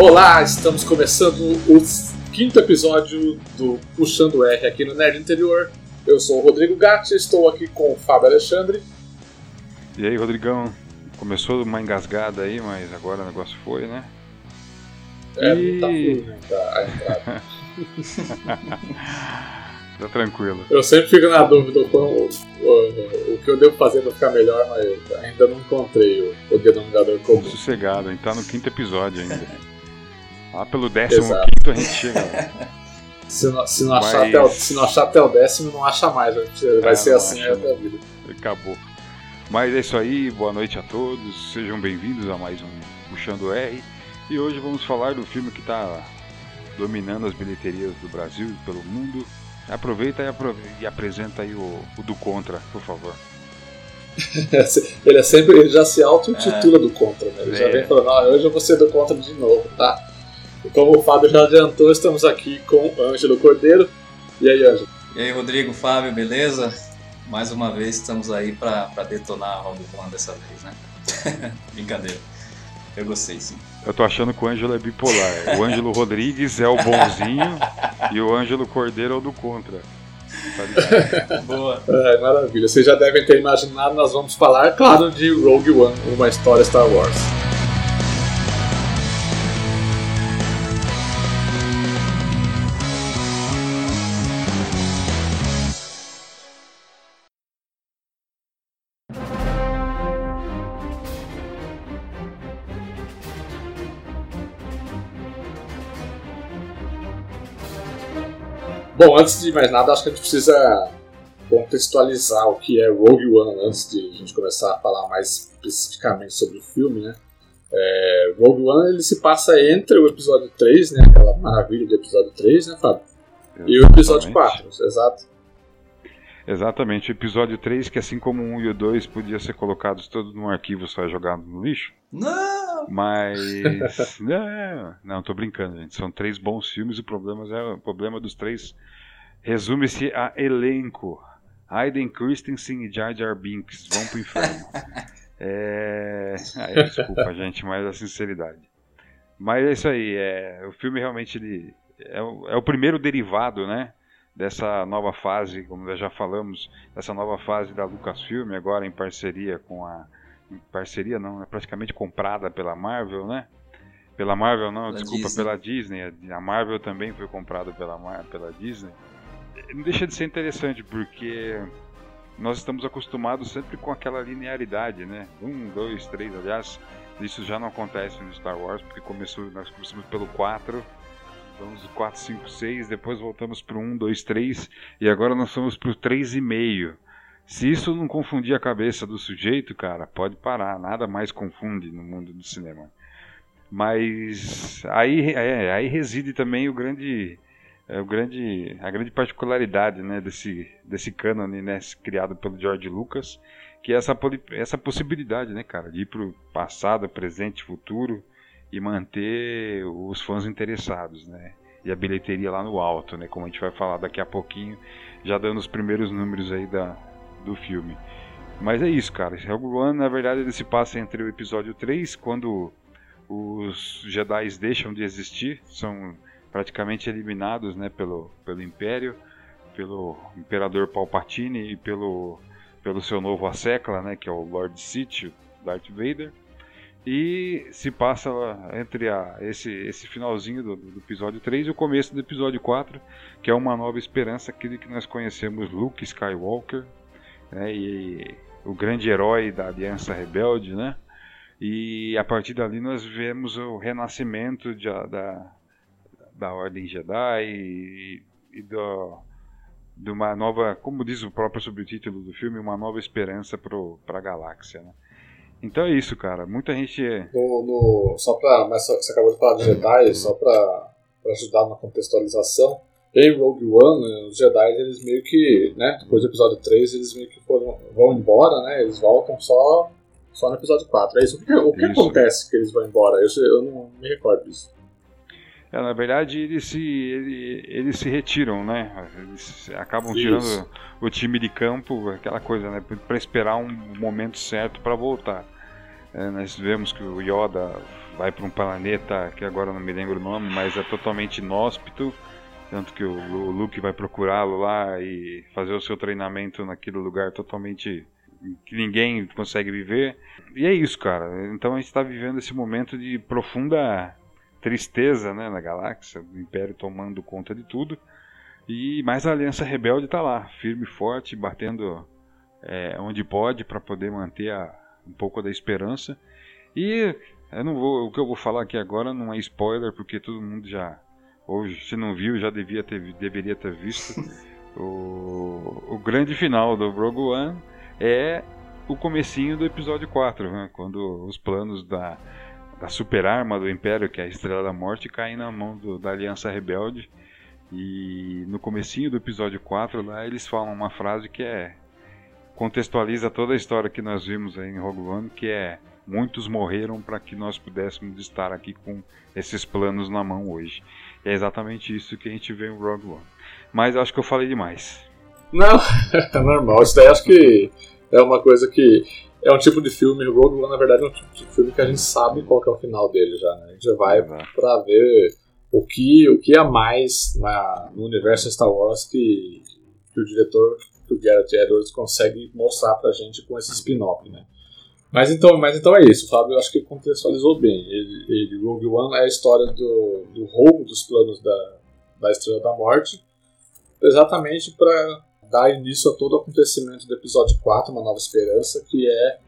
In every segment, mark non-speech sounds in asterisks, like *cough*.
Olá, estamos começando o quinto episódio do Puxando R aqui no Nerd Interior. Eu sou o Rodrigo Gatti, estou aqui com o Fábio Alexandre. E aí, Rodrigão? Começou uma engasgada aí, mas agora o negócio foi, né? É, e... tá fluindo a entrada. *laughs* *laughs* tá tranquilo. Eu sempre fico na dúvida o, o, o, o que eu devo fazer para ficar melhor, mas ainda não encontrei o, o denominador comum. Sossegado, a gente tá no quinto episódio ainda. *laughs* Lá pelo décimo Exato. quinto a gente chega. *laughs* Se não, se, não achar até o, se não achar até o décimo, não acha mais. Vai é, ser assim até a vida. Acabou. Mas é isso aí, boa noite a todos, sejam bem-vindos a mais um Puxando R. E hoje vamos falar do filme que está dominando as bilheterias do Brasil e pelo mundo. Aproveita e, aprove e apresenta aí o, o, do Contra, por favor. *laughs* ele é sempre, ele já se auto-intitula é, do Contra, né? Ele é. já vem falando, ah, hoje eu vou ser do Contra de novo, tá? E como o Fábio já adiantou, estamos aqui com Ângelo Cordeiro. E aí, Ângelo? E aí, Rodrigo, Fábio, beleza? mais uma vez estamos aí para detonar a Rogue One dessa vez, né? *laughs* Brincadeira. Eu gostei, sim. Eu tô achando que o Ângelo é bipolar. O Ângelo Rodrigues é o bonzinho *laughs* e o Ângelo Cordeiro é o do contra. Boa. É, maravilha. Vocês já devem ter imaginado, nós vamos falar, claro, de Rogue One, uma história Star Wars. Bom, antes de mais nada, acho que a gente precisa contextualizar o que é Rogue One antes de a gente começar a falar mais especificamente sobre o filme, né? É, Rogue One ele se passa entre o episódio 3, né? Aquela maravilha de episódio 3, né, Fábio? Exatamente. E o episódio 4, exato. Exatamente, o episódio 3, que assim como o 1 e o 2 podia ser colocados todos num arquivo só jogado no lixo. Não! Mas. não, *laughs* não, tô brincando, gente. São três bons filmes, o problema é o problema dos três. Resume-se a elenco. Hayden Christensen e Jar Jar Binks vão pro inferno. *laughs* é... Ai, desculpa, gente, mas a sinceridade. Mas é isso aí, é... o filme realmente ele... é, o... é o primeiro derivado, né? dessa nova fase, como já falamos, dessa nova fase da Lucasfilm, agora em parceria com a. Parceria não, é praticamente comprada pela Marvel, né? Pela Marvel não, pela desculpa, Disney. pela Disney. A Marvel também foi comprada pela, pela Disney. Não deixa de ser interessante, porque nós estamos acostumados sempre com aquela linearidade, né? Um, dois, três, aliás, isso já não acontece no Star Wars, porque começou, nós começamos pelo 4 Vamos do 4, 5, 6, depois voltamos para o 1, 2, 3 e agora nós somos para o 3,5. Se isso não confundir a cabeça do sujeito, cara, pode parar, nada mais confunde no mundo do cinema. Mas aí, é, aí reside também o grande, é, o grande, a grande particularidade né, desse, desse cânone né, criado pelo George Lucas, que é essa, essa possibilidade, né, cara, de ir para o passado, presente, futuro e manter os fãs interessados, né? E a bilheteria lá no alto, né? Como a gente vai falar daqui a pouquinho, já dando os primeiros números aí da, do filme. Mas é isso, cara. Rogue One, na verdade, ele se passa entre o episódio 3, quando os Jedi deixam de existir, são praticamente eliminados né, pelo, pelo Império, pelo Imperador Palpatine e pelo, pelo seu novo Assecla, né, que é o Lord Sith, Darth Vader. E se passa entre a, esse, esse finalzinho do, do, episódio 3 e o começo do episódio 4, que é uma nova esperança, aquele que nós conhecemos Luke Skywalker, né, e o grande herói da Aliança Rebelde, né? E a partir dali nós vemos o renascimento de, da, da Ordem Jedi e, e do, de uma nova, como diz o próprio subtítulo do filme, uma nova esperança para a galáxia, né? Então é isso, cara. Muita gente. É- no, no, só pra. Mas você acabou de falar de Jedi, só pra, pra ajudar na contextualização. Em Rogue One, né, os Jedi, eles meio que. Né, depois do episódio 3, eles meio que foram, vão embora, né? Eles voltam só, só no episódio 4. É isso. O que, o que acontece que eles vão embora? Eu, eu não me recordo disso. É, na verdade, eles se, eles, eles se retiram, né? Eles acabam Isso. tirando o time de campo, aquela coisa, né? Para esperar um momento certo para voltar. É, nós vemos que o Yoda vai para um planeta que agora não me lembro o nome, mas é totalmente inóspito. Tanto que o, o Luke vai procurá-lo lá e fazer o seu treinamento naquele lugar totalmente que ninguém consegue viver. E é isso, cara. Então a gente está vivendo esse momento de profunda tristeza né, na galáxia, o Império tomando conta de tudo. E mais a Aliança Rebelde está lá, firme e forte, batendo é, onde pode para poder manter a, um pouco da esperança. E eu não vou, o que eu vou falar aqui agora não é spoiler, porque todo mundo já, ou se não viu, já devia ter, deveria ter visto. *laughs* o, o grande final do Rogue One é o comecinho do episódio 4, né, quando os planos da, da super arma do Império, que é a Estrela da Morte, caem na mão do, da Aliança Rebelde. E no comecinho do episódio 4 lá eles falam uma frase que é contextualiza toda a história que nós vimos aí em Rogue One, que é muitos morreram para que nós pudéssemos estar aqui com esses planos na mão hoje. É exatamente isso que a gente vê em Rogue One. Mas acho que eu falei demais. Não, é *laughs* normal. Isso daí acho que é uma coisa que é um tipo de filme, Rogue One na verdade é um tipo de filme que a gente sabe qual é o final dele já, né? A gente já vai para ver o que, o que há mais na, no universo Star Wars que, que o diretor, que o Gareth Edwards consegue mostrar pra gente com esse spin-off, né? Mas então, mas então é isso, o Fábio acho que contextualizou bem. Ele, ele, Rogue One é a história do, do roubo dos planos da, da Estrela da Morte, exatamente para dar início a todo o acontecimento do episódio 4, Uma Nova Esperança, que é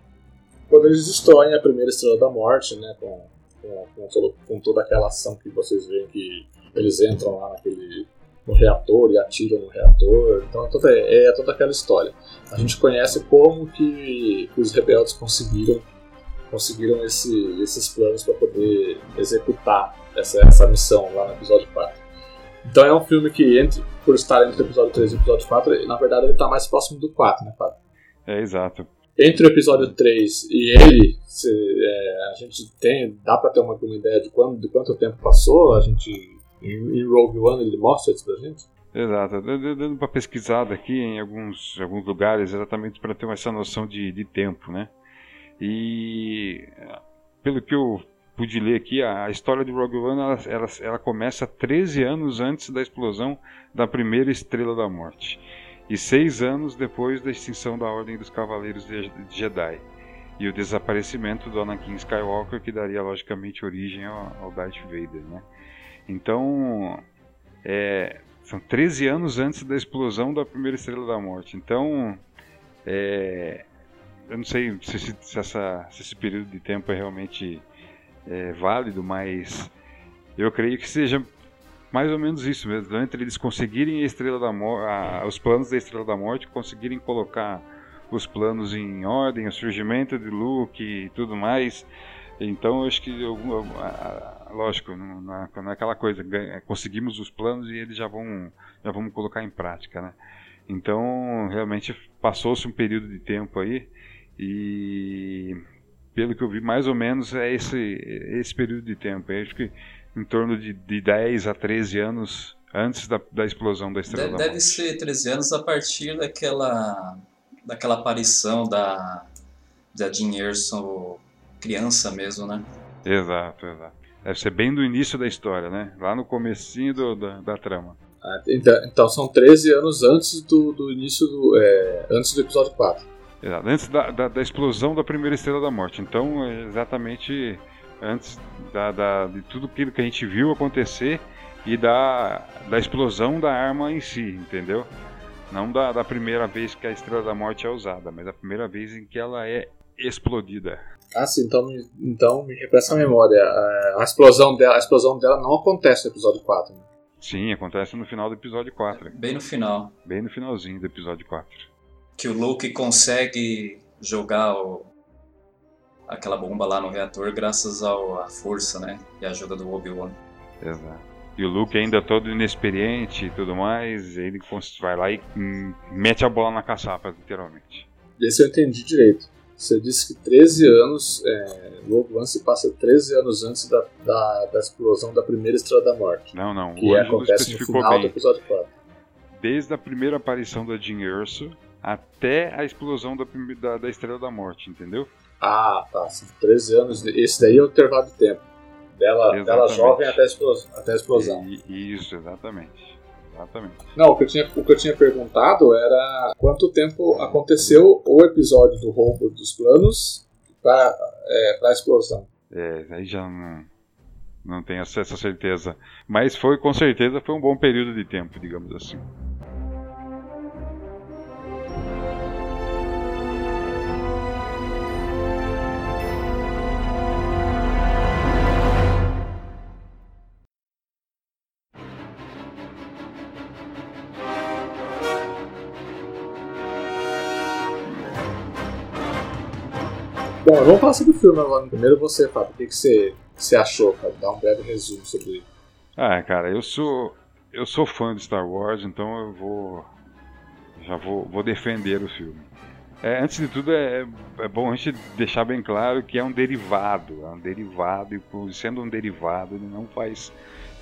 quando eles destroem a primeira Estrela da Morte, né, com, com, com, todo, com toda aquela ação que vocês veem que eles entram lá naquele no reator e atiram no reator. Então é toda, é toda aquela história. A gente conhece como que, que os rebeldes conseguiram conseguiram esse, esses planos para poder executar essa, essa missão lá no episódio 4. Então é um filme que, entre, por estar entre o episódio 3 e o episódio 4, na verdade ele está mais próximo do 4, né, Fábio? É, exato. Entre o episódio 3 e ele, se, é, a gente tem, dá para ter uma, uma ideia de, quando, de quanto tempo passou, a gente em, Rogue One ele mostra isso pra gente? Exato, dando para pesquisada aqui em alguns, alguns lugares exatamente para ter essa noção de, de tempo, né? E pelo que eu pude ler aqui, a, história de Rogue One ela, ela, ela, começa 13 anos antes da explosão da primeira Estrela da Morte e seis anos depois da extinção da Ordem dos Cavaleiros de Jedi e o desaparecimento do Anakin Skywalker que daria logicamente origem ao, ao Darth Vader, né? Então, é, são 13 anos antes da explosão da primeira Estrela da Morte. Então, é, eu não sei se, se, essa, se, esse período de tempo é realmente é, válido, mas eu creio que seja mais ou menos isso mesmo. Entre eles conseguirem a Estrela da Morte, os planos da Estrela da Morte, conseguirem colocar os planos em ordem, o surgimento de Luke e tudo mais. Então, eu acho que eu, lógico, não, não, é aquela coisa, conseguimos os planos e eles já vão, já vamos colocar em prática, né? Então, realmente passou-se um período de tempo aí e pelo que eu vi, mais ou menos é esse, esse período de tempo. Eu acho que em torno de, de 10 a 13 anos antes da, da explosão da Estrela deve, da Deve ser 13 anos a partir daquela, daquela aparição da, da Jean Erso criança mesmo, né? Exato, exato. Deve ser bem do início da história, né? Lá no comecinho do, da, da trama. Ah, então, então, são 13 anos antes do, do início do. É, antes do episódio 4. Exato, antes da, da, da, explosão da primeira estrela da morte. Então, é exatamente antes da, da, de tudo aquilo que a gente viu acontecer e da, da explosão da arma em si, entendeu? Não da, da primeira vez que a estrela da morte é usada, mas a primeira vez em que ela é explodida. Ah, sim, então, então me refresca a memória. A, explosão dela, a explosão dela não acontece no episódio 4. Né? Sim, acontece no final do episódio 4. Bem no final. Bem no finalzinho do episódio 4. Que o Luke consegue jogar o, aquela bomba lá no reator graças à força, né? E a ajuda do Obi-Wan. Exato. E o Luke ainda todo inexperiente e tudo mais, ele vai lá e hum, mete a bola na caçapa, literalmente. Esse eu entendi direito. Você disse que 13 anos, é, Rogue One se passa 13 anos antes da, da, da, explosão da primeira Estrela da Morte. Não, não. Que acontece no final bem. do episódio 4. Desde a primeira aparição da Jean Erso até a explosão da, da, da Estrela da Morte, entendeu? Ah, tá. São 13 anos. Esse daí é o intervalo de tempo. Dela, dela jovem até a explosão. Até a explosão. E, isso, exatamente. Exatamente. Não, o que, eu tinha, o que eu tinha perguntado era quanto tempo aconteceu o episódio do roubo dos planos para é, a explosão. É, aí já não, não tenho essa certeza. Mas foi, com certeza, foi um bom período de tempo, digamos assim. Bom, vamos falar sobre o filme agora. Primeiro você, Fábio, o que, que você, você achou, cara? Dá um breve resumo sobre ele. Ah, cara, eu sou eu sou fã de Star Wars, então eu vou já vou, vou defender o filme. É, antes de tudo, é, é, bom a gente deixar bem claro que é um derivado, é um derivado e sendo um derivado ele não faz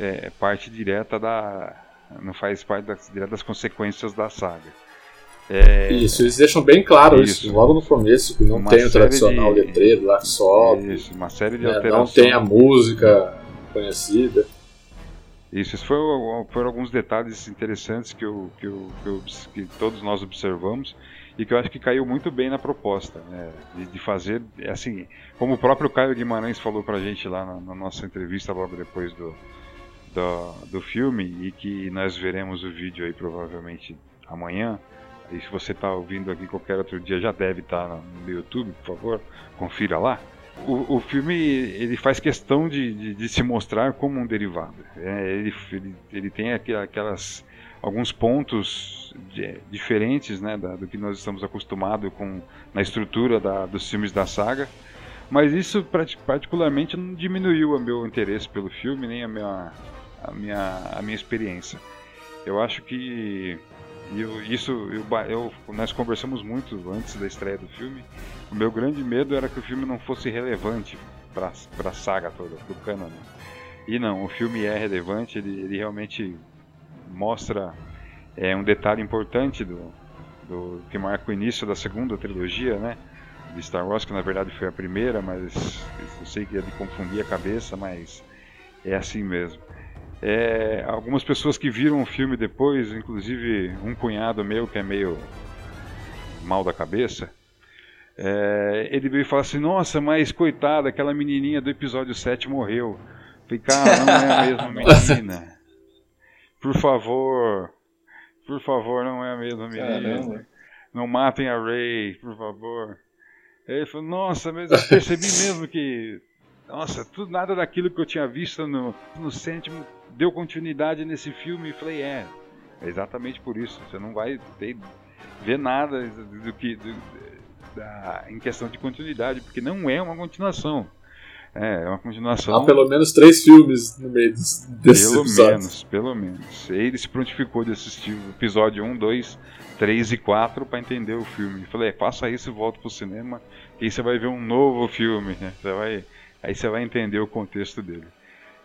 é, parte direta da não faz parte das, das consequências da saga. É... Isso, eles deixam bem claro isso, isso logo no começo, que não uma tem o tradicional de... letreiro lá que sobe. Isso, uma série de né, alterações. Não tem a música conhecida. Isso, esses foram, foram alguns detalhes interessantes que, eu, que, eu, que, eu, que, todos nós observamos e que eu acho que caiu muito bem na proposta, né, de, de, fazer, assim, como o próprio Caio Guimarães falou pra gente lá na, na nossa entrevista logo depois do, do, do filme e que nós veremos o vídeo aí provavelmente amanhã, e se você está ouvindo aqui qualquer outro dia, já deve estar tá no YouTube, por favor, confira lá. O, o filme ele faz questão de, de, de se mostrar como um derivado. É, ele, ele, ele, tem aquelas alguns pontos de, diferentes né, da, do que nós estamos acostumados com na estrutura da, dos filmes da saga. Mas isso particularmente não diminuiu o meu interesse pelo filme nem a minha, a minha, a minha experiência. Eu acho que e eu, isso, eu, eu, nós conversamos muito antes da estreia do filme. O meu grande medo era que o filme não fosse relevante para a saga toda, do canon. E não, o filme é relevante, ele, ele realmente mostra é, um detalhe importante do, do que marca o início da segunda trilogia, né? De Star Wars, que na verdade foi a primeira, mas eu sei que é de confundir a cabeça, mas é assim mesmo. É, algumas pessoas que viram o filme depois, inclusive um cunhado meu que é meio mal da cabeça, é, ele veio falar assim: Nossa, mas coitada, aquela menininha do episódio 7 morreu. Falei, cara, não é a mesma *laughs* menina. Por favor, por favor, não é a mesma menina. Caramba. Não matem a Ray, por favor. Ele falou: Nossa, mas eu percebi mesmo que nossa, tudo nada daquilo que eu tinha visto no, no sétimo deu continuidade nesse filme. E falei, é, é exatamente por isso. Você não vai ter, ver nada do que do, da, em questão de continuidade, porque não é uma continuação. É, é uma continuação. Há pelo menos três filmes no meio desses Pelo episódios. menos, pelo menos. Ele se prontificou de assistir o episódio 1, 2, 3 e 4 para entender o filme. falei, é, faça isso e volta pro cinema, e aí você vai ver um novo filme. Né? Você vai Aí você vai entender o contexto dele.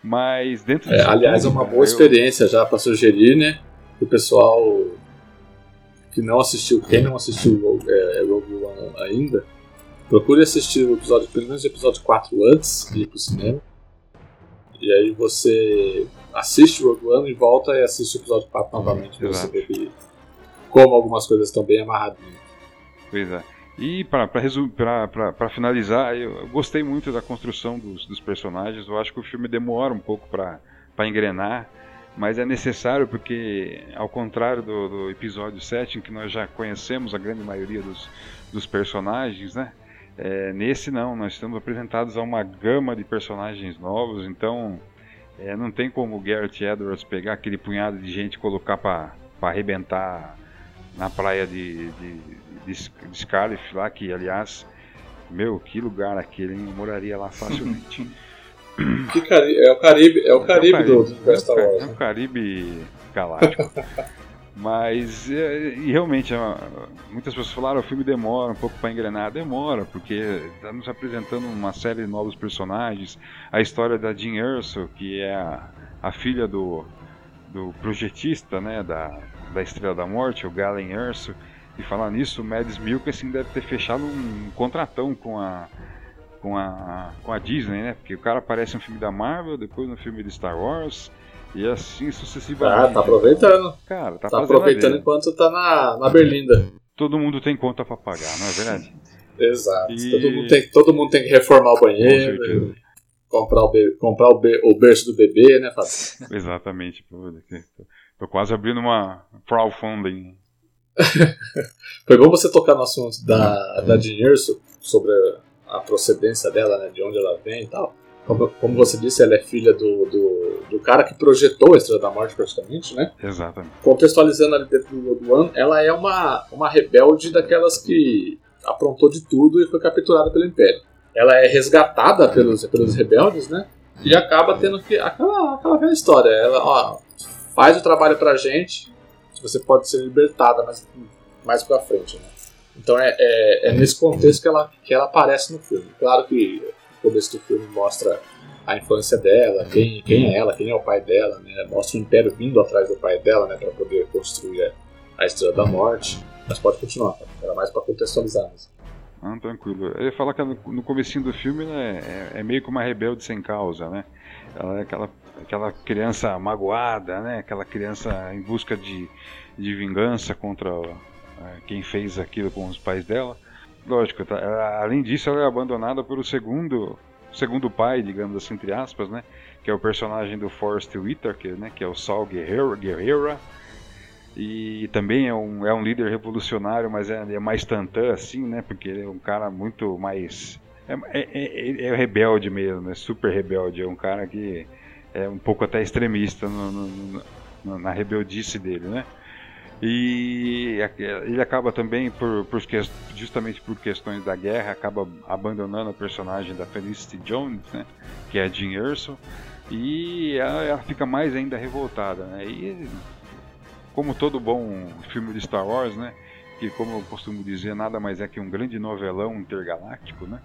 Mas dentro é, Aliás, é uma boa experiência já para sugerir, né? O pessoal que não assistiu, quem não assistiu é, Rogue One ainda, procure assistir o episódio, pelo menos o episódio 4 antes de ir pro cinema. E aí você assiste o Rogue One e volta e assiste o episódio 4 novamente. Pra você ver como algumas coisas estão bem amarradinhas. Pois é. E para finalizar, eu gostei muito da construção dos, dos, personagens. Eu acho que o filme demora um pouco para engrenar, mas é necessário porque, ao contrário do, do, episódio 7, em que nós já conhecemos a grande maioria dos, dos personagens, né? É, nesse não, nós estamos apresentados a uma gama de personagens novos, então é, não tem como o Garrett Edwards pegar aquele punhado de gente e colocar para arrebentar na praia de, de Scarlet lá, que aliás, meu, que lugar aquele, hein? Eu moraria lá facilmente. *laughs* que cari é o Caribe, é o Caribe, é o Caribe do, do Star Wars. É o Caribe galáctico. *laughs* Mas é, e realmente é muitas pessoas falaram o filme demora um pouco para engrenar, demora porque estamos apresentando uma série de novos personagens, a história da Jean Erso que é a, a filha do, do projetista, né, da, da Estrela da Morte, o Galen Erso, e falar nisso, o Mads Mikkelsen deve ter fechado um contratão com a com a, com a Disney, né? Porque o cara aparece no filme da Marvel, depois no filme de Star Wars, e assim sucessivamente. Ah, tá aproveitando. Cara, tá, Tá aproveitando enquanto tá na, na Berlinda. Todo mundo tem conta pra pagar, não é verdade? *laughs* Exato. E- Todo, mundo tem, todo mundo tem que reformar o banheiro, comprar, o, be- comprar o, be- o berço do bebê, né, Fábio? *laughs* Exatamente. Tô quase abrindo uma crowdfunding. *laughs* Foi bom você tocar no assunto da, da Jean Erso, sobre a, a procedência dela, né, de onde ela vem e tal. Como, como você disse, ela é filha do, do, do cara que projetou a Estrela da Morte, praticamente, né? Exatamente. Contextualizando ali dentro do Rogue One, ela é uma, uma rebelde daquelas que aprontou de tudo e foi capturada pelo Império. Ela é resgatada pelos, pelos rebeldes, né? E acaba tendo que. aquela, aquela velha história. Ela, ó, faz o trabalho pra gente, você pode ser libertada mais, mais pra frente, né? Então é, é, é nesse contexto que ela, que ela aparece no filme. Claro que o começo do filme mostra a infância dela, quem, quem é ela, quem é o pai dela, né? Mostra o Império vindo atrás do pai dela, né? Pra poder construir a, Estrela da Morte. Mas pode continuar, tá? era mais pra contextualizar mesmo. Ah, tranquilo. Eu ia falar que no comecinho do filme né, é, é meio que uma rebelde sem causa, né? Ela é aquela, aquela criança magoada, né? Aquela criança em busca de, de vingança contra eh, quem fez aquilo com os pais dela. Lógico, tá, ela- além disso, ela é abandonada pelo segundo, segundo pai, digamos assim, entre aspas, né? Que é o personagem do Forrest Whitaker, né? Que é o Saul Guerrero, Guerrera. E também é um, é um líder revolucionário, mas é, é mais tantã, assim, né? Porque ele é um cara muito mais. É, é, é- é rebelde mesmo, é super rebelde. É um cara que é um pouco até extremista no- no- no- na rebeldice dele, né? E ele acaba também, por, por justamente por questões da guerra, acaba abandonando a personagem da Felicity Jones, né? Que é a Jean Erso. E ela, ela fica mais ainda revoltada, né? E como todo bom filme de Star Wars, né? Que como eu costumo dizer, nada mais é que um grande novelão intergaláctico, né?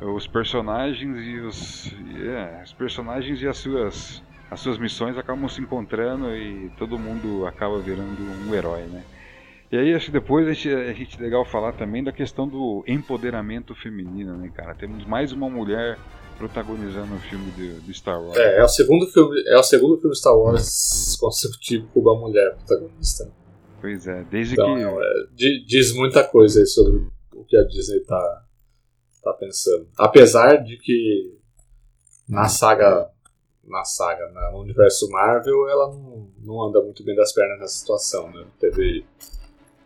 Os personagens e os, é, os personagens e as suas as suas missões acabam se encontrando e todo mundo acaba virando um herói, né? E aí acho que depois a gente, a gente legal falar também da questão do empoderamento feminino, né, cara? Temos mais uma mulher protagonizando o filme de, de Star Wars. É, é o segundo filme, é o segundo filme Star Wars consecutivo com uma mulher protagonista. Pois é, desde Então, que é, di- diz muita coisa aí sobre o que a Disney tá, tá pensando. Apesar de que na saga, na saga, na- no universo Marvel, ela não, não anda muito bem das pernas nessa situação, né? Teve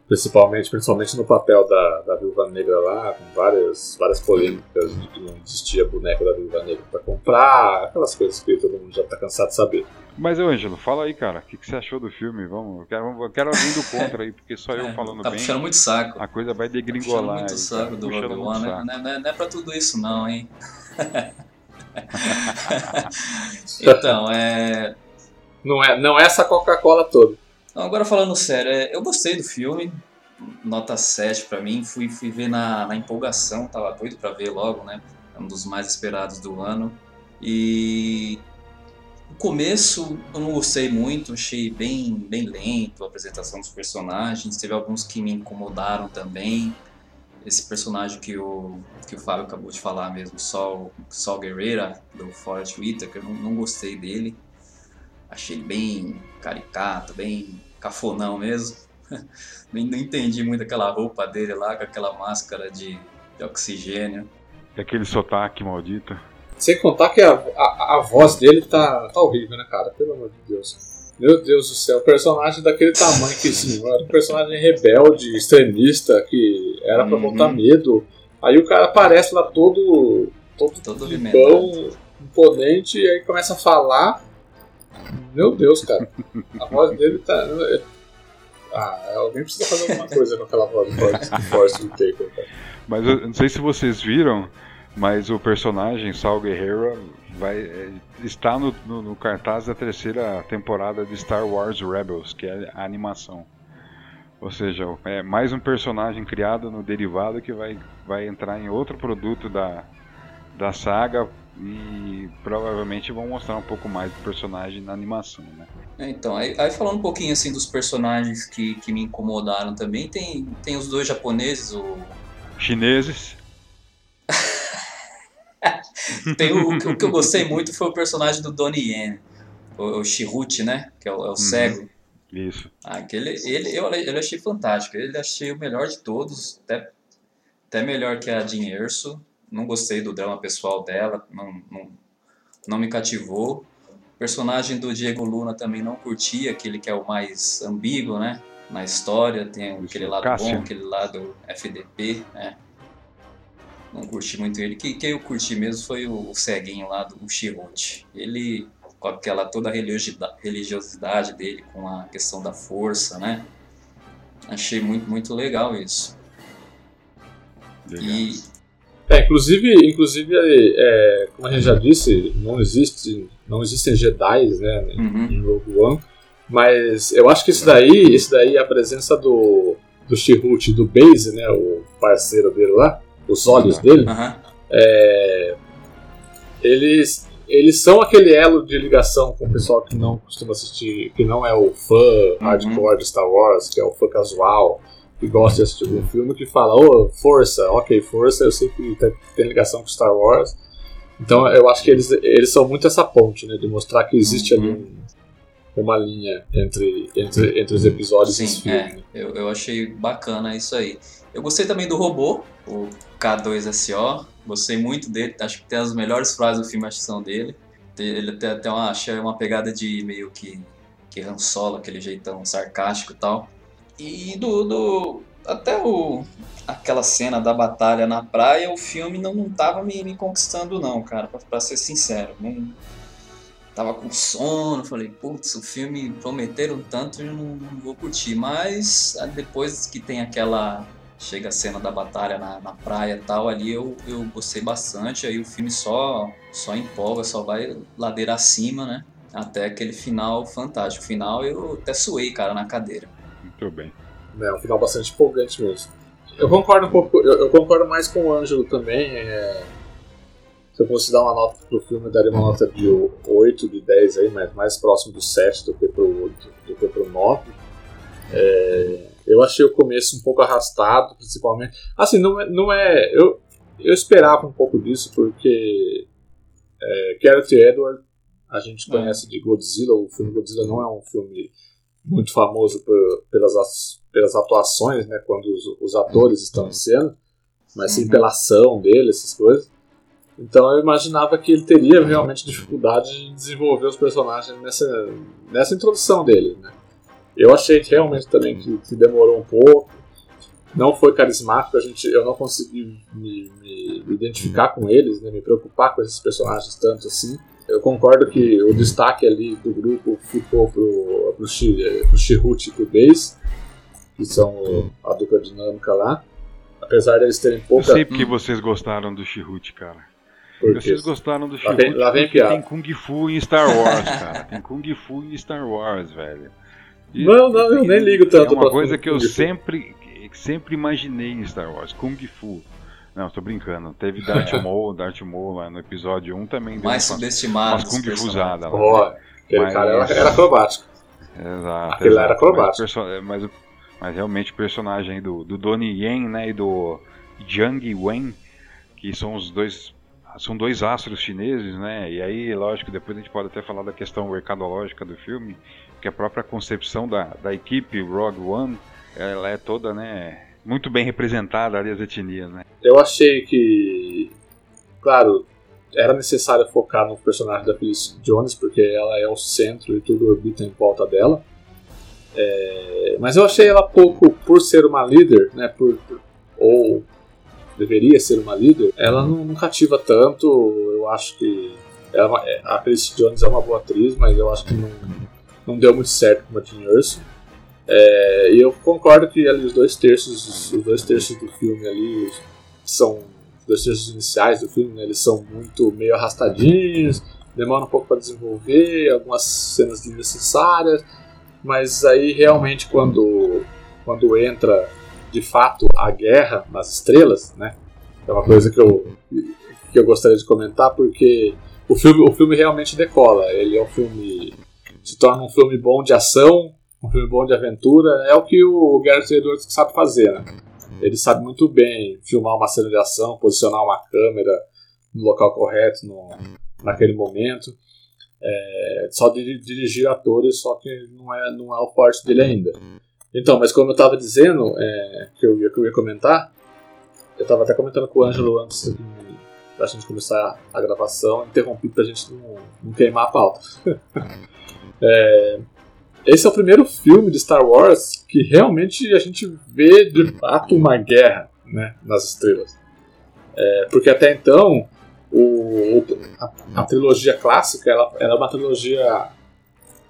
principalmente, principalmente no papel da, da Viúva Negra lá, com várias, várias polêmicas de que não existia boneco da Viúva Negra pra comprar, aquelas coisas que todo mundo já tá cansado de saber. Mas, Ângelo, fala aí, cara. O que, que você achou do filme? Vamos, eu quero, eu quero alguém do contra aí, porque só eu É, falando tá bem, puxando muito saco. a coisa vai Tá puxando degringolar. muito aí, saco do Rogue muito One, né? é- não é- não é pra tudo isso não, hein? *laughs* então, é... Não é, não é essa Coca-Cola toda. Não, agora falando sério, é, eu gostei do filme, nota 7 pra mim, fui, fui ver na, na empolgação, tava doido pra ver logo, né? É um dos mais esperados do ano. E o começo eu não gostei muito, achei bem, bem lento a apresentação dos personagens, teve alguns que me incomodaram também. Esse personagem que o, que o Fábio acabou de falar mesmo, Sol, Sol Guerreira, do Forrest Whitaker, eu não, não gostei dele. Achei ele bem caricato, bem cafonão mesmo. *laughs* Nem não entendi muito aquela roupa dele lá, com aquela máscara de, de oxigênio. E aquele sotaque maldito. Sem contar que a, a, a voz dele tá, tá horrível, né, cara? Pelo amor de Deus. Meu Deus do céu, personagem daquele tamanho que sim, era um personagem rebelde, extremista, que era pra Uhum. botar medo. Aí o cara aparece lá todo. todo, Todo tribão, imponente, e aí começa a falar. Meu Deus, cara. A voz dele tá. Ah, alguém precisa fazer alguma coisa com aquela voz do Forrest- do cara. Mas eu não sei se vocês viram, mas o personagem Sal Guerrero vai, é, está no, no- no cartaz da terceira temporada de Star Wars Rebels, que é a animação. Ou seja, é mais um personagem criado no derivado que vai, vai entrar em outro produto da, da saga e provavelmente vão mostrar um pouco mais do personagem na animação, né? É, Então, aí, aí falando um pouquinho assim dos personagens que, que me incomodaram também, tem, tem os dois japoneses, o Chineses, *laughs* Tem o, o, que eu gostei muito foi o personagem do Donnie Yen, o, o né? Que é o, é o uhum. cego. Isso. Ah, aquele, ele, eu, ele achei fantástico. Ele achei o melhor de todos, até, até melhor que a Jean Erso. Não gostei do drama pessoal dela, não, não, não me cativou. O personagem do Diego Luna também não curti, aquele que é o mais ambíguo, né? Na história, tem aquele lado Cássio. bom, aquele lado FDP, né? Não curti muito ele. Quem, quem eu curti mesmo foi o, o ceguinho lá do Chirute. Ele com aquela toda a religiosidade dele, com a questão da força, né? Achei muito, muito legal isso. Legal. E... É, inclusive, inclusive é, como a gente já disse, não existe, não existem Jedi, né, uhum. em Rogue One, mas eu acho que isso daí, isso daí é a presença do do Chirrut do Base, né, o parceiro dele lá, os olhos uhum. dele, uhum. É, eles eles são aquele elo de ligação com o pessoal que não costuma assistir, que não é o fã uhum. hardcore de Star Wars, que é o fã casual, que gosta de assistir um filme, que fala, ô, oh, força, ok, força, eu sei que tem ligação com Star Wars. Então eu acho que eles, eles são muito essa ponte, né, de mostrar que existe uhum. ali um, uma linha entre, entre, entre os episódios Sim, e os filmes. É, eu, eu achei bacana isso aí. Eu gostei também do robô, o K2SO, Gostei muito dele, acho que tem as melhores frases do filme, acho que são dele. Ele tem até uma, achei uma pegada de meio que, que Han Solo, aquele jeitão sarcástico e tal. E do, do até o, aquela cena da batalha na praia, o filme não, não tava me, me conquistando não, cara, pra, pra ser sincero. Não, tava com sono, falei, putz, o filme prometeram tanto eu não, não vou curtir. Mas depois que tem aquela chega a cena da batalha na, na praia tal, ali eu, eu gostei bastante, aí o filme só, só empolga, só vai ladeira acima, né? Até aquele final fantástico. Final eu até suei, cara, na cadeira. Muito bem. É um final bastante empolgante mesmo. Eu concordo um pouco, eu, eu concordo mais com o Ângelo também. É... Se eu fosse dar uma nota pro filme, eu daria uma nota de 8, de 10 aí, mas mais próximo do 7 do que pro, do, do que pro 9. É... Eu achei o começo um pouco arrastado, principalmente. Assim, não é. Não é eu, eu esperava um pouco disso, porque. É, Gareth Edward, a gente conhece de Godzilla. O filme Godzilla não é um filme muito famoso por, pelas, pelas atuações, né? Quando os, os atores estão em cena, mas sim uhum. pela ação dele, essas coisas. Então eu imaginava que ele teria realmente dificuldade de desenvolver os personagens nessa, nessa introdução dele, né? Eu achei realmente também que, que, demorou um pouco. Não foi carismático, a gente, eu não consegui me, me, me identificar com eles, né, me preocupar com esses personagens tanto assim. Eu concordo que o destaque ali do grupo ficou pro, pro, pro Chihut e pro Base, que são a dupla dinâmica lá. Apesar de eles terem pouca. Eu sei porque vocês gostaram do Chihut, cara. Vocês gostaram do Chihut lá vem, lá vem tem Kung Fu em Star Wars, cara. Tem Kung Fu em Star Wars, velho. E, não, não, eu nem ligo tanto. É uma coisa que eu sempre, sempre imaginei em Star Wars, Kung Fu. Não, tô brincando. Teve Darth *laughs* Maul, Darth Maul lá no episódio 1 também. Mais subestimado. Kung Fuzada lá. Oh, aquele mas... cara era, era acrobático. Exato. Aquele exato. era acrobático. Mas, mas, mas, realmente o personagem do, do Donnie Yen né, e do Jiang Wen, que são os dois são dois astros chineses, né? E aí, lógico, depois a gente pode até falar da questão mercadológica do filme, que a própria concepção da, da equipe Rogue One, ela é toda, né, muito bem representada ali as etnias, né? Eu achei que, claro, era necessário focar no personagem da Felicity Jones, porque ela é o centro e tudo orbita em volta dela. É, mas eu achei ela pouco, por ser uma líder, né, por, ou deveria ser uma líder, ela não, não cativa tanto. Eu acho que ela, é, a Felicity Jones é uma boa atriz, mas eu acho que não, não deu muito certo com a Jean Erso. É, e eu concordo que ali os dois terços, os dois terços do filme ali são os dois terços iniciais do filme, né, eles são muito meio arrastadinhos, demora um pouco para desenvolver, algumas cenas desnecessárias, mas aí realmente quando quando entra de fato a guerra nas estrelas, né, é uma coisa que eu que eu gostaria de comentar porque o filme o filme realmente decola, ele é um filme se torna um filme bom de ação, um filme bom de aventura. É o que o Gareth Edwards sabe fazer, né? Ele sabe muito bem filmar uma cena de ação, posicionar uma câmera no local correto, no, naquele momento. É, só de dirigir atores, só que não é, não é o forte dele ainda. Então, mas como eu estava dizendo, é, que, eu, que eu ia comentar, eu estava até comentando com o Ângelo antes da gente começar a gravação, interrompi para a gente não, não, queimar a pauta. *laughs* é, esse é o primeiro filme de Star Wars que realmente a gente vê de fato uma guerra né, nas estrelas. É, porque até então o, a, a, trilogia clássica ela, ela é uma trilogia,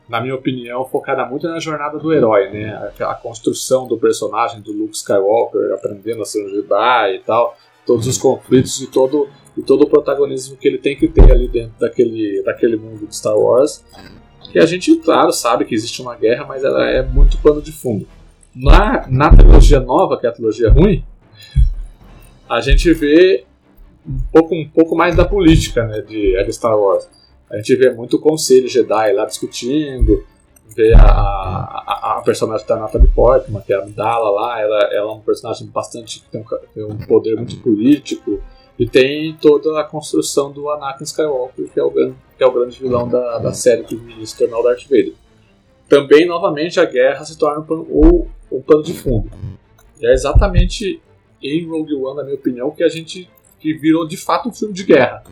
na minha opinião, focada muito na jornada do herói, né? A, a, construção do personagem do Luke Skywalker, aprendendo a ser um Jedi e tal, todos os conflitos e todo, e todo o protagonismo que ele tem que ter ali dentro daquele, daquele mundo de Star Wars. Que a gente, claro, sabe que existe uma guerra, mas ela é muito pano de fundo. Na, na trilogia nova, que é a trilogia ruim, a gente vê um pouco, um pouco mais da política né, de, Star Wars. A gente vê muito o Conselho Jedi lá discutindo, vê a, a, a personagem da Natalie Portman, que é a Amidala lá, ela, ela é um personagem bastante tem um, tem um poder muito político, e tem toda a construção do Anakin Skywalker, que é o grande, que é o grande vilão da, da série que se tornou o Darth Vader. Também, novamente, a guerra se torna um, um pano de fundo. E é exatamente em Rogue One, na minha opinião, que a gente que virou de fato um filme de guerra,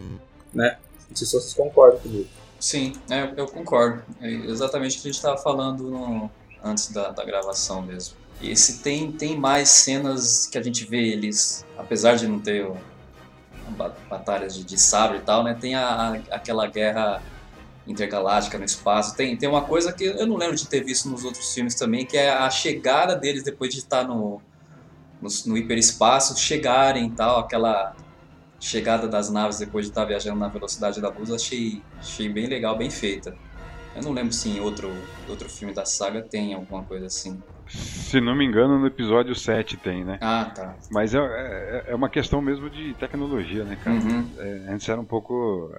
né? Não sei se vocês concordam comigo. Sim, é, eu concordo. É exatamente o que a gente estava falando no, antes da, da gravação mesmo. E se tem, tem mais cenas que a gente vê eles, apesar de não ter o, batalhas de, de sabre e tal, né? Tem a, aquela guerra intergaláctica no espaço. Tem, tem uma coisa que eu não lembro de ter visto nos outros filmes também, que é a chegada deles depois de estar no, no, no hiperespaço, chegarem e tal, aquela chegada das naves depois de estar viajando na velocidade da luz, achei, achei bem legal, bem feita. Eu não lembro se em outro, outro filme da saga tem alguma coisa assim. Se não me engano, no episódio 7 tem, né? Ah, tá. Mas é, é, é uma questão mesmo de tecnologia, né, cara? Uhum. É, antes era um pouco.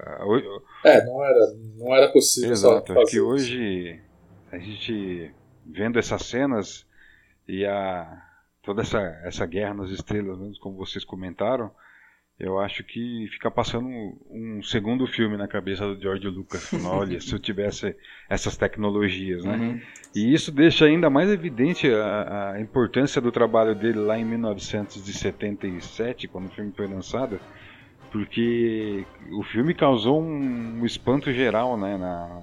É, não era, não era possível. Exato, é que hoje a gente vendo essas cenas e a toda essa, essa guerra nas estrelas, como vocês comentaram, eu acho que fica passando um, segundo filme na cabeça do George Lucas. *laughs* Olha, se eu tivesse essas tecnologias, né? Uhum. E isso deixa ainda mais evidente a, a, importância do trabalho dele lá em 1977, quando o filme foi lançado, porque o filme causou um, um espanto geral, né, na,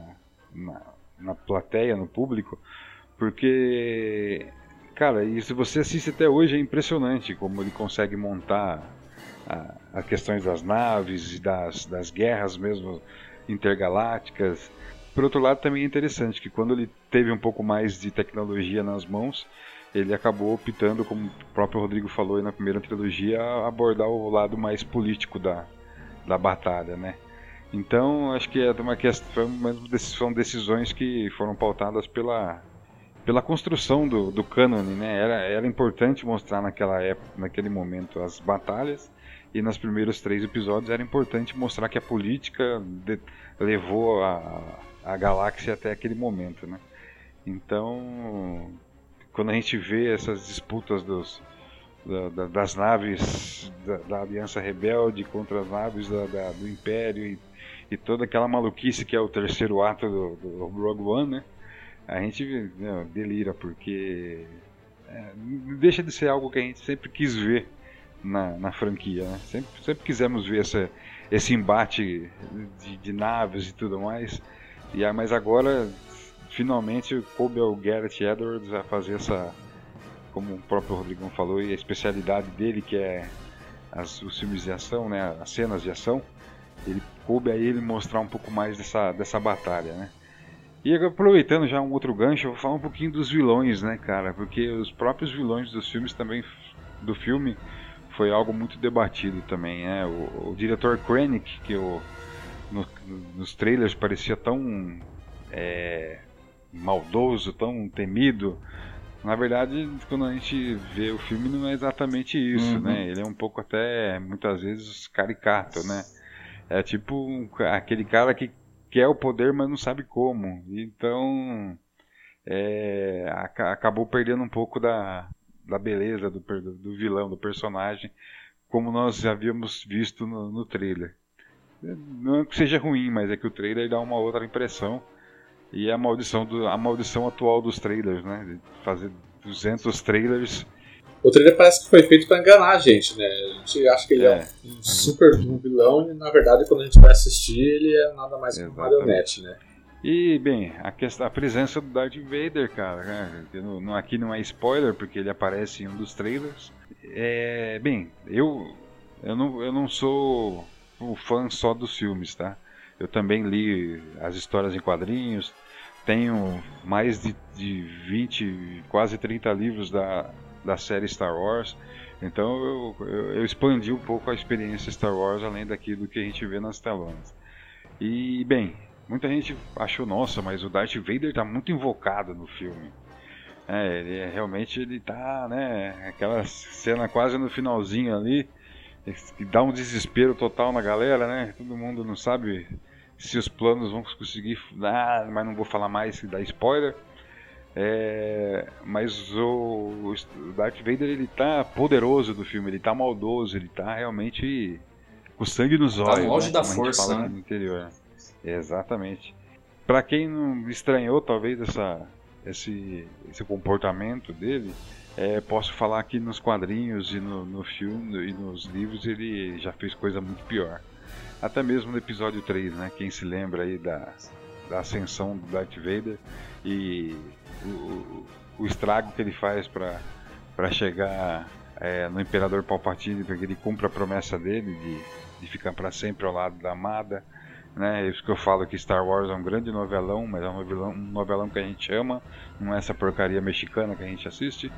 na, na plateia, no público, porque cara, e se você assiste até hoje é impressionante como ele consegue montar a, a questões das naves e das, das guerras mesmo intergalácticas. Por outro lado, também é interessante que quando ele teve um pouco mais de tecnologia nas mãos, ele acabou optando, como o próprio Rodrigo falou na primeira trilogia, a abordar o lado mais político da, da batalha, né? Então, acho que é uma questão, são decisões que foram pautadas pela, pela construção do, do cânone, né? Era, era importante mostrar naquela época, naquele momento, as batalhas e nos primeiros três episódios era importante mostrar que a política levou a, a galáxia até aquele momento, né? Então, quando a gente vê essas disputas dos, da, das naves da, da, Aliança Rebelde contra as naves da, do Império e, e, toda aquela maluquice que é o terceiro ato do, do Rogue One, né? A gente né, delira porque é, deixa de ser algo que a gente sempre quis ver na, na franquia. Né? Sempre, sempre quisemos ver essa, esse embate de, de, naves e tudo mais. E, mas agora, finalmente, coube ao Garrett Edwards a fazer essa, como o próprio Rodrigão falou, e a especialidade dele, que é as, os filmes de ação, né, as cenas de ação. Ele coube a ele mostrar um pouco mais dessa, dessa batalha, né? E aproveitando já um outro gancho, eu vou falar um pouquinho dos vilões, né, cara? Porque os próprios vilões dos filmes também do filme foi algo muito debatido também. Né? O, o diretor Krennic, que o, no, nos trailers parecia tão é, maldoso, tão temido, na verdade, quando a gente vê o filme, não é exatamente isso, uhum. né? Ele é um pouco até, muitas vezes, caricato, né? É tipo um, aquele cara que quer o poder, mas não sabe como. Então, é, acabou perdendo um pouco da, da beleza do, do vilão, do personagem, como nós já havíamos visto no, no trailer. não é que seja ruim, mas é que o trailer dá uma outra impressão. E é a maldição, do, a maldição atual dos trailers, né? De fazer 200 trailers. O trailer parece que foi feito para enganar a gente, né? A gente acha que ele é, é um super vilão e na verdade quando a gente vai assistir ele é nada mais que um marionete, né? E, bem, a, questão, a presença do Darth Vader, cara, né? aqui não é spoiler, porque ele aparece em um dos trailers. É, bem, eu, eu, não, eu não sou um fã só dos filmes, tá? Eu também li as histórias em quadrinhos, tenho mais de, de 20, quase 30 livros da, da série Star Wars. Então eu, eu, eu, expandi um pouco a experiência Star Wars além daquilo que a gente vê nas telonas. E, bem, Muita gente achou, nossa, mas o Darth Vader tá muito invocado no filme. É, ele é, realmente ele tá, né, aquela cena quase no finalzinho ali, que dá um desespero total na galera, né? Todo mundo não sabe se os planos vão conseguir, ah, mas não vou falar mais dá spoiler. É, mas o, o, Darth Vader ele tá poderoso do filme, ele tá maldoso, ele tá realmente com sangue nos olhos. Tá longe né, da força, né? no interior. Exatamente. Para quem não estranhou talvez essa, esse, esse comportamento dele, é, posso falar que nos quadrinhos e no, no filme e nos livros ele já fez coisa muito pior. Até mesmo no episódio 3, né? Quem se lembra aí da, da ascensão do Darth Vader e o, o estrago que ele faz para chegar é, no Imperador Palpatine, que ele cumpra a promessa dele de, de ficar para sempre ao lado da amada. Né? Isso que eu falo que Star Wars é um grande novelão, mas é um novelão, um novelão que a gente ama, não é essa porcaria mexicana que a gente assiste.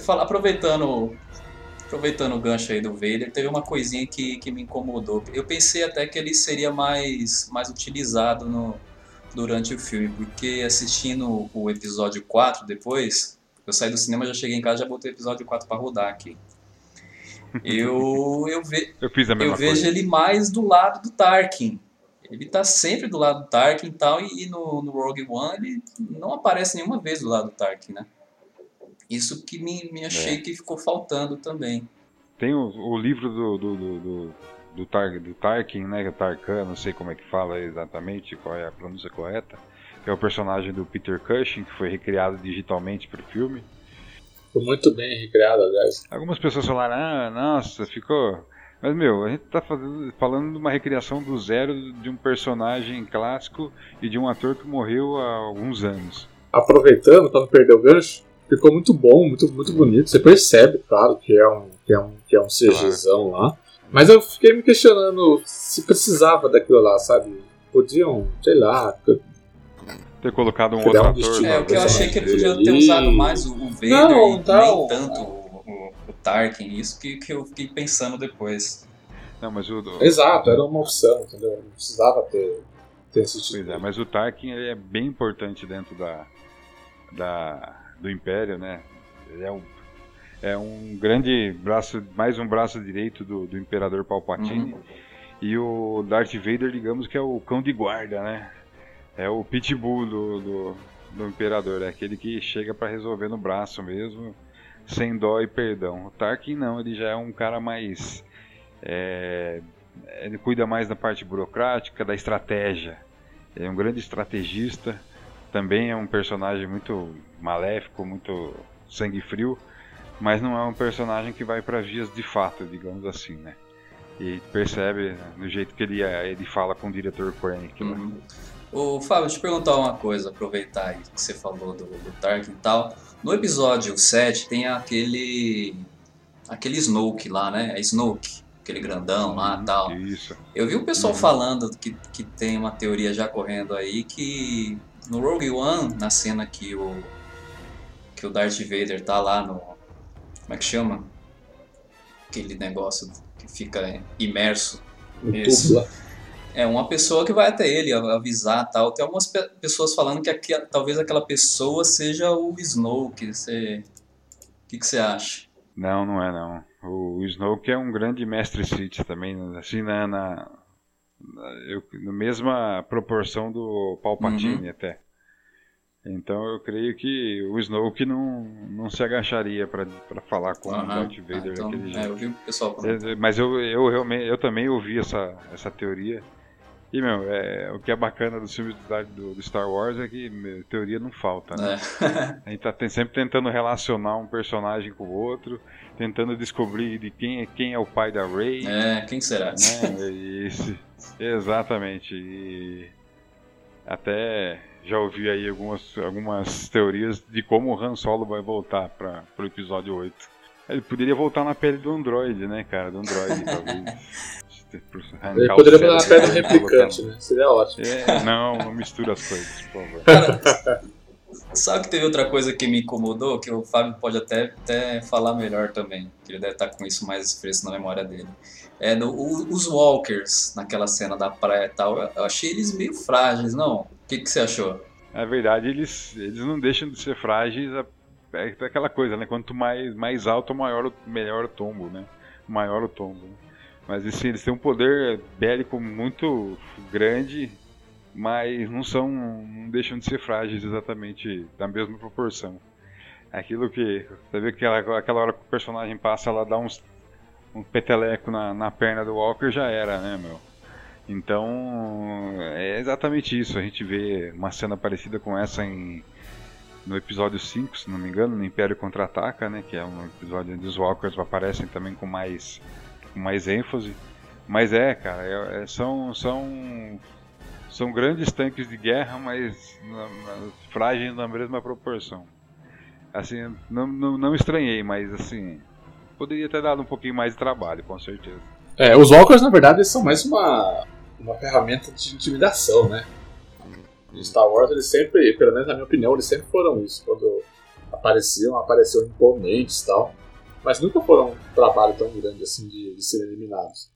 fala, aproveitando aproveitando o gancho aí do Vader, teve uma coisinha que, que me incomodou. Eu pensei até que ele seria mais, mais utilizado no, durante o filme, porque assistindo o episódio 4 depois, eu saí do cinema, já cheguei em casa já botei o episódio 4 para rodar aqui. Eu, eu, ve, eu, fiz a mesma eu vejo ele mais do lado do Tarkin. Ele tá sempre do lado do Tarkin e tal, e, no, no Rogue One ele não aparece nenhuma vez do lado do Tarkin, né? Isso que me, me achei é. que ficou faltando também. Tem o, o livro do, do, do, do, do, Tar, do Tarkin, né? É Tarkan, não sei como é que fala exatamente, qual é a pronúncia correta. Que é o personagem do Peter Cushing, que foi recriado digitalmente para o filme. Ficou muito bem recriado, aliás. Algumas pessoas falaram, ah, nossa, ficou. Mas, meu, a gente tá fazendo, falando de uma recriação do zero de um personagem clássico e de um ator que morreu há alguns anos. Aproveitando, para não perder o gancho, ficou muito bom, muito, muito bonito. Você percebe, claro, que é um, que é um, que é um CGzão lá. Mas eu fiquei me questionando se precisava daquilo lá, sabe? Podiam, sei lá, ter colocado um outro um ator. É, o que eu achei que ele podia ter usado mais o, Vader não, então, nem tanto o, o, o, Tarkin, isso que, que eu fiquei pensando depois. Não, mas o, Exato, era uma opção, entendeu? Não precisava ter, ter esse tipo. Pois é, mas o Tarkin ele é bem importante dentro da, da, do Império, né? Ele é um, é um grande braço, mais um braço direito do, do Imperador Palpatine. Uhum. E o Darth Vader, digamos que é o cão de guarda, né? É o pitbull do, do, do imperador, é aquele que chega para resolver no braço mesmo, sem dó e perdão. O Tarkin não, ele já é um cara mais. É, ele cuida mais da parte burocrática, da estratégia. Ele é um grande estrategista, também é um personagem muito maléfico, muito sangue frio, mas não é um personagem que vai para vias de fato, digamos assim, né? E percebe no jeito que ele, é, ele fala com o diretor Krennic. Né? Uhum. Ô, Fábio, deixa eu perguntar uma coisa, aproveitar aí que você falou do, do Tarkin e tal. No episódio 7 tem aquele. aquele Snoke lá, né? É Snoke, aquele grandão lá e uhum, tal. Isso. Eu vi o pessoal uhum. falando que, que tem uma teoria já correndo aí que no Rogue One, na cena que o. que o Darth Vader tá lá no. como é que chama? Aquele negócio que fica imerso. Isso. É uma pessoa que vai até ele avisar tal. Tem algumas pe pessoas falando que aqui, talvez aquela pessoa seja o Snoke. Você... O que, que você acha? Não, não é não. O Snoke é um grande mestre Sith também, assim na, na, na, eu, na mesma proporção do Palpatine uhum. até. Então eu creio que o Snoke não, não se agacharia para falar com o Darth Vader ah, então, daquele jeito. É, eu vi o pessoal é, Mas eu, eu realmente eu também ouvi essa, essa teoria. E, meu, é, o que é bacana dos filmes do, do Star Wars é que meu, teoria não falta, né? É. a gente tá sempre tentando relacionar um personagem com o outro, tentando descobrir de quem é, quem é o pai da Rey. É, quem será? Né? Isso, exatamente. E até já ouvi aí algumas, algumas teorias de como o Han Solo vai voltar para o episódio 8. Ele poderia voltar na pele do Android, né, cara? Do Android, talvez. *laughs* Ele poderia fazer uma pedra replicante, né? Seria ótimo. É, não, não mistura as coisas, por favor. *laughs* Sabe que teve outra coisa que me incomodou, que o Fábio pode até, até falar melhor também, que ele deve estar com isso mais fresco na memória dele. É, no, o, os Walkers, naquela cena da praia e tal, eu, achei eles meio frágeis, não? O que, que você achou? É verdade, eles, eles não deixam de ser frágeis, é, é aquela coisa, né? Quanto mais, mais alto, maior, melhor o tombo, né? Maior o tombo. Mas assim, eles têm um poder bélico muito grande, mas não são. não deixam de ser frágeis exatamente da mesma proporção. Aquilo que. Você vê que aquela, aquela hora que o personagem passa, ela dá uns, um peteleco na, na perna do Walker já era, né, meu? Então é exatamente isso. A gente vê uma cena parecida com essa em no episódio 5, se não me engano, no Império Contra-Ataca, né, que é um episódio onde os Walkers aparecem também com mais com mais ênfase. Mas é, cara, é, é, são, são, são grandes tanques de guerra, mas na, na, frágeis na mesma proporção. Assim, não, não, não estranhei, mas assim, poderia ter dado um pouquinho mais de trabalho, com certeza. É, os Walkers, na verdade, são mais uma, uma ferramenta de intimidação, né? Em Star Wars, eles sempre, pelo menos na minha opinião, eles sempre foram isso. Quando apareciam, apareciam imponentes e tal mas nunca foram um trabalho tão grande assim de, de serem eliminados.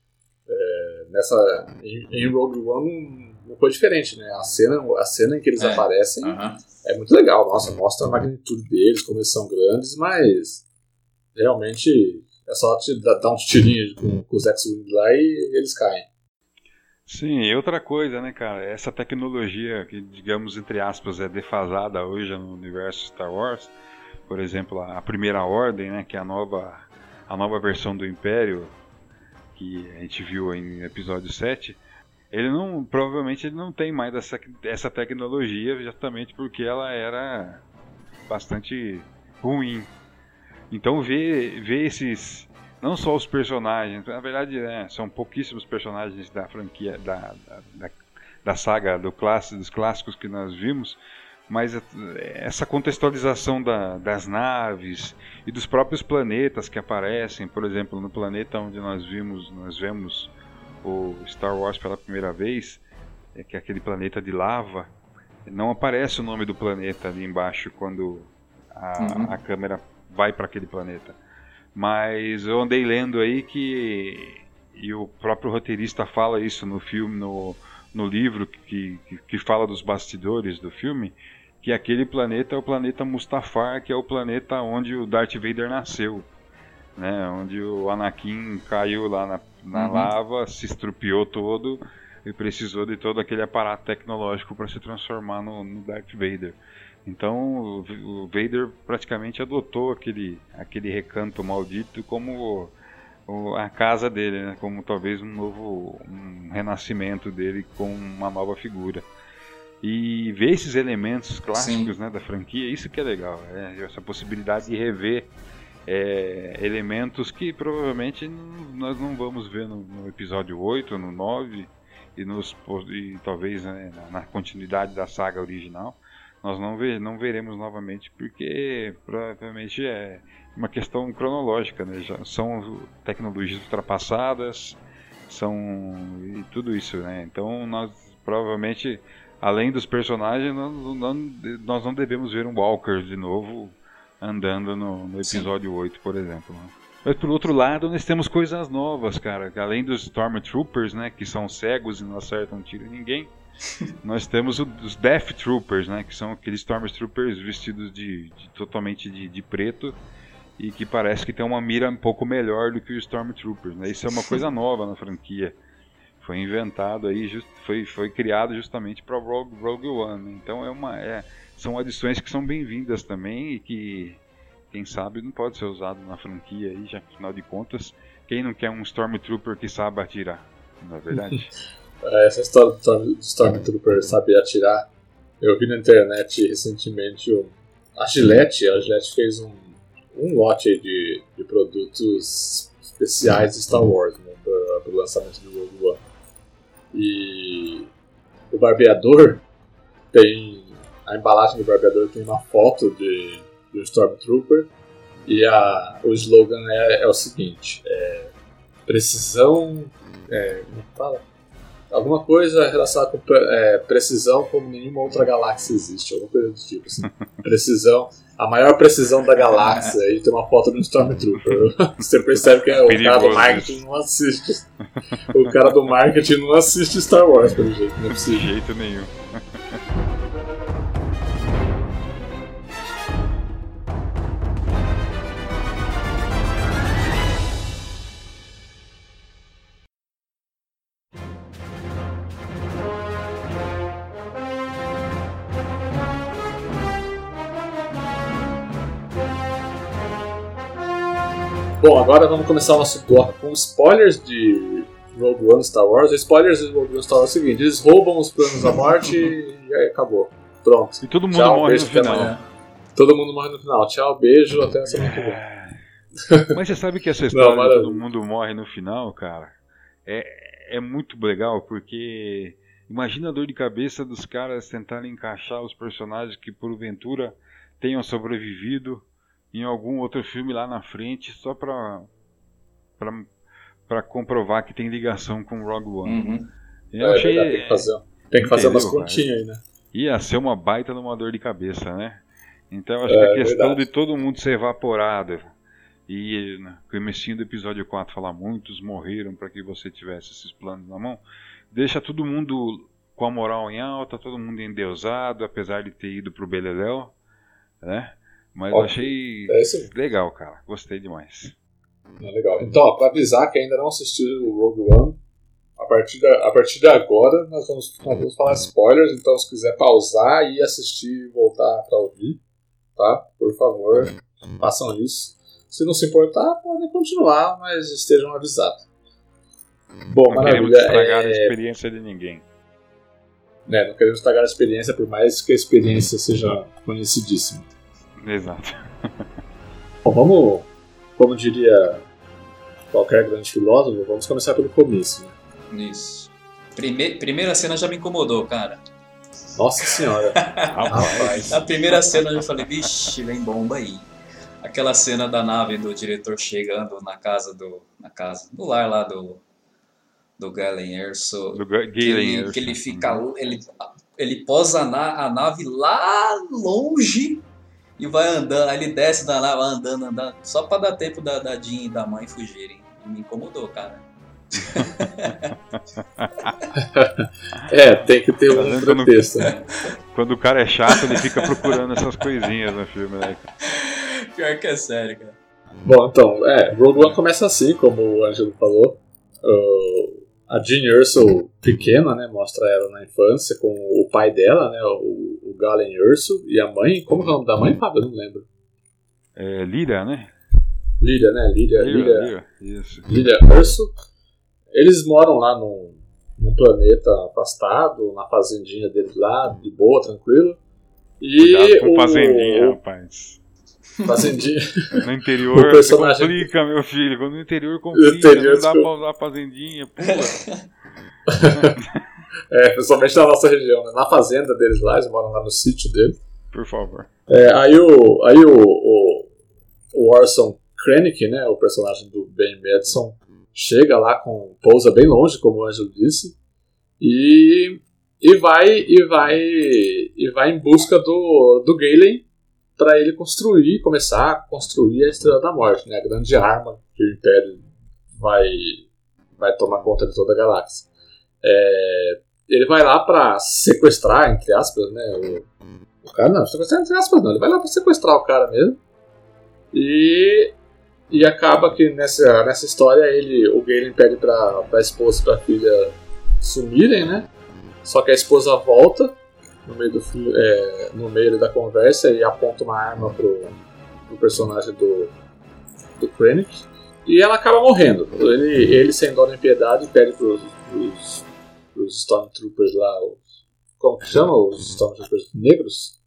É, nessa, em, em, Rogue One não foi diferente, né? A cena, a cena em que eles é. aparecem uh -huh. é muito legal. Nossa, mostra a magnitude deles, como eles são grandes, mas realmente é só te dar uns tirinhos com, com os X-Wing lá e eles caem. Sim, e outra coisa, né, cara? Essa tecnologia que, digamos, entre aspas, é defasada hoje no universo Star Wars, por exemplo, a primeira ordem, né, que é a nova, a nova versão do Império, que a gente viu em episódio 7, ele não, provavelmente ele não tem mais essa, essa tecnologia, justamente porque ela era bastante ruim. Então ver, ver esses, não só os personagens, na verdade né, são pouquíssimos personagens da franquia, da, da, da saga do classe, dos clássicos que nós vimos, mas essa contextualização da, das naves e dos próprios planetas que aparecem, por exemplo, no planeta onde nós vimos, nós vemos o Star Wars pela primeira vez, é que é aquele planeta de lava, não aparece o nome do planeta ali embaixo quando a, uhum. a câmera vai para aquele planeta. Mas eu andei lendo aí que e o próprio roteirista fala isso no filme, no, no livro que, que, que, fala dos bastidores do filme, que aquele planeta é o planeta Mustafar, que é o planeta onde o Darth Vader nasceu, né? Onde o Anakin caiu lá na, na uhum. lava, se estrupiou todo e precisou de todo aquele aparato tecnológico para se transformar no, no, Darth Vader. Então o, o, Vader praticamente adotou aquele, aquele recanto maldito como a casa dele, né? como talvez um novo um renascimento dele com uma nova figura e ver esses elementos clássicos né, da franquia, isso que é legal, é, essa possibilidade de rever é, elementos que provavelmente nós não vamos ver no, no episódio 8, no 9 e, nos, e talvez né, na, continuidade da saga original, nós não, ver, não veremos novamente porque provavelmente é uma questão cronológica, né? Já são tecnologias ultrapassadas, são e tudo isso, né? Então nós provavelmente além dos personagens, nós não, nós não devemos ver um Walker de novo andando no, no episódio Sim. 8, por exemplo. Né? Mas por outro lado, nós temos coisas novas, cara. Além dos Stormtroopers, né, que são cegos e não acertam tiro em ninguém, *laughs* nós temos os Death Troopers, né, que são aqueles Stormtroopers vestidos de, de totalmente de, de, preto e que parece que tem uma mira um pouco melhor do que os Stormtroopers. Né? Isso é uma coisa nova na franquia Foi inventado aí, just, foi, foi criado justamente para Rogue, Rogue One. Então é uma, é, são adições que são bem-vindas também e que, quem sabe, não pode ser usado na franquia aí, já que afinal de contas, quem não quer um Stormtrooper que sabe atirar, não é verdade? *laughs* É, essa história do Stormtrooper saber atirar, eu vi na internet recentemente a Gillette, a Gillette fez um, um lote de, de produtos especiais de Star Wars né, para o lançamento do Rogue One. E o barbeador tem. A embalagem do barbeador tem uma foto de, de um Stormtrooper e a, o slogan é, é o seguinte: é, precisão. É, como fala? Alguma coisa relacionada com é, precisão como nenhuma outra galáxia existe, alguma coisa do tipo assim. *laughs* Precisão, a maior precisão da galáxia, e tem uma foto do Stormtrooper. *laughs* Você percebe que é o cara do marketing não assiste. O cara do marketing não assiste Star Wars, pelo jeito, não é possível. De jeito nenhum. Bom, agora vamos começar o nosso bloco com spoilers de Rogue One Star Wars. Os spoilers de Rogue One Star Wars é o seguinte: eles roubam os planos da morte e aí acabou. Pronto. E todo mundo Tchau, morre beijo, no final. até amanhã. Todo mundo morre no final. Tchau, beijo, até a semana que vem. Mas você sabe que essa *laughs* história de maravilha. todo mundo morre no final, cara, é, é muito legal, porque imagina a dor de cabeça dos caras tentarem encaixar os personagens que porventura tenham sobrevivido em algum outro filme lá na frente, só pra, pra, pra comprovar que tem ligação com Rogue One. Uhum. Eu É achei. tem que fazer, tem que fazer umas continhas aí, né? ia ser uma baita numa dor de cabeça, né? Então acho É, que a questão verdade. de todo mundo ser evaporado e no comecinho do episódio 4 falar muitos morreram para que você tivesse esses planos na mão, deixa todo mundo com a moral em alta, todo mundo endeusado, apesar de ter ido pro Beleléu, né? Mas eu Ótimo. achei É legal, cara. Gostei demais. É legal. Então, ó, pra avisar que ainda não assistiu o Rogue One, a partir, da, a partir de agora nós vamos, nós vamos falar spoilers, então se quiser pausar e assistir e voltar pra ouvir, tá? Por favor, façam isso. Se não se importar, podem continuar, mas estejam avisados. Bom, Não queremos maravilha. estragar a É, experiência de ninguém. né, não queremos estragar a experiência, por mais que a experiência seja conhecidíssima. Exato. Bom, vamos, como diria qualquer grande filósofo, vamos começar pelo começo. Né? Isso. Prime primeira cena já me incomodou, cara. Nossa senhora. *laughs* Rapaz. Na primeira cena eu já falei, vixe, vem bomba aí. Aquela cena da nave do diretor chegando na casa do. Na casa. No lar lá do. Do Galen Erso. Do Ga- que, Galen ele, Erso. que ele fica. Ele, ele posa a, na- a nave lá longe e vai andando. Aí ele desce da nave, vai andando, andando. Só pra dar tempo da, da Jean e da mãe fugirem. E me incomodou, cara. *laughs* É, tem que ter um vendo? Quando- né? Quando o cara é chato, ele fica procurando essas coisinhas no filme, né? Pior que é sério, cara. Bom, então, é, Rogue One começa assim, como o Ângelo falou. Uh, a Jean Erso pequena, né, mostra ela na infância com o pai dela, né, o, o Galen Erso, e a mãe, como que é o nome da mãe, Fábio? Eu não lembro. É, Lyra, né? Lília, né, Lyra, Isso. Lília Urso. Eles moram lá num, num planeta afastado, na fazendinha deles lá, de boa, tranquilo. E com o fazendinha, rapaz. fazendinha. No *laughs* interior personagem- complica, meu filho. No interior complica, interior, não dá desculpa. pra usar fazendinha. Pula. *laughs* É, principalmente na nossa região, né? na fazenda deles lá, eles moram lá no sítio deles. Por favor. É, aí o, aí o, o, o Orson Krennic, né, o personagem do Ben Madison, chega lá com pousa bem longe, como o Ângelo disse, e, e vai e vai e vai em busca do, do Galen para ele construir, começar a construir a Estrela da Morte, né, a grande arma que o Império vai vai tomar conta de toda a galáxia. É, ele vai lá para sequestrar, entre aspas, né, o, o cara não, sequestrar entre aspas não, ele vai lá pra sequestrar o cara mesmo. E. E acaba que nessa, nessa história ele, o Galen pede pra, pra esposa e pra filha sumirem, né? Só que a esposa volta no meio, do, é, no meio da conversa e aponta uma arma pro, pro personagem do, do Krennic. E ela acaba morrendo. Ele, ele sem dó nem piedade, pede pros, pros, pros Stormtroopers lá, os, como que chama? Os Stormtroopers negros?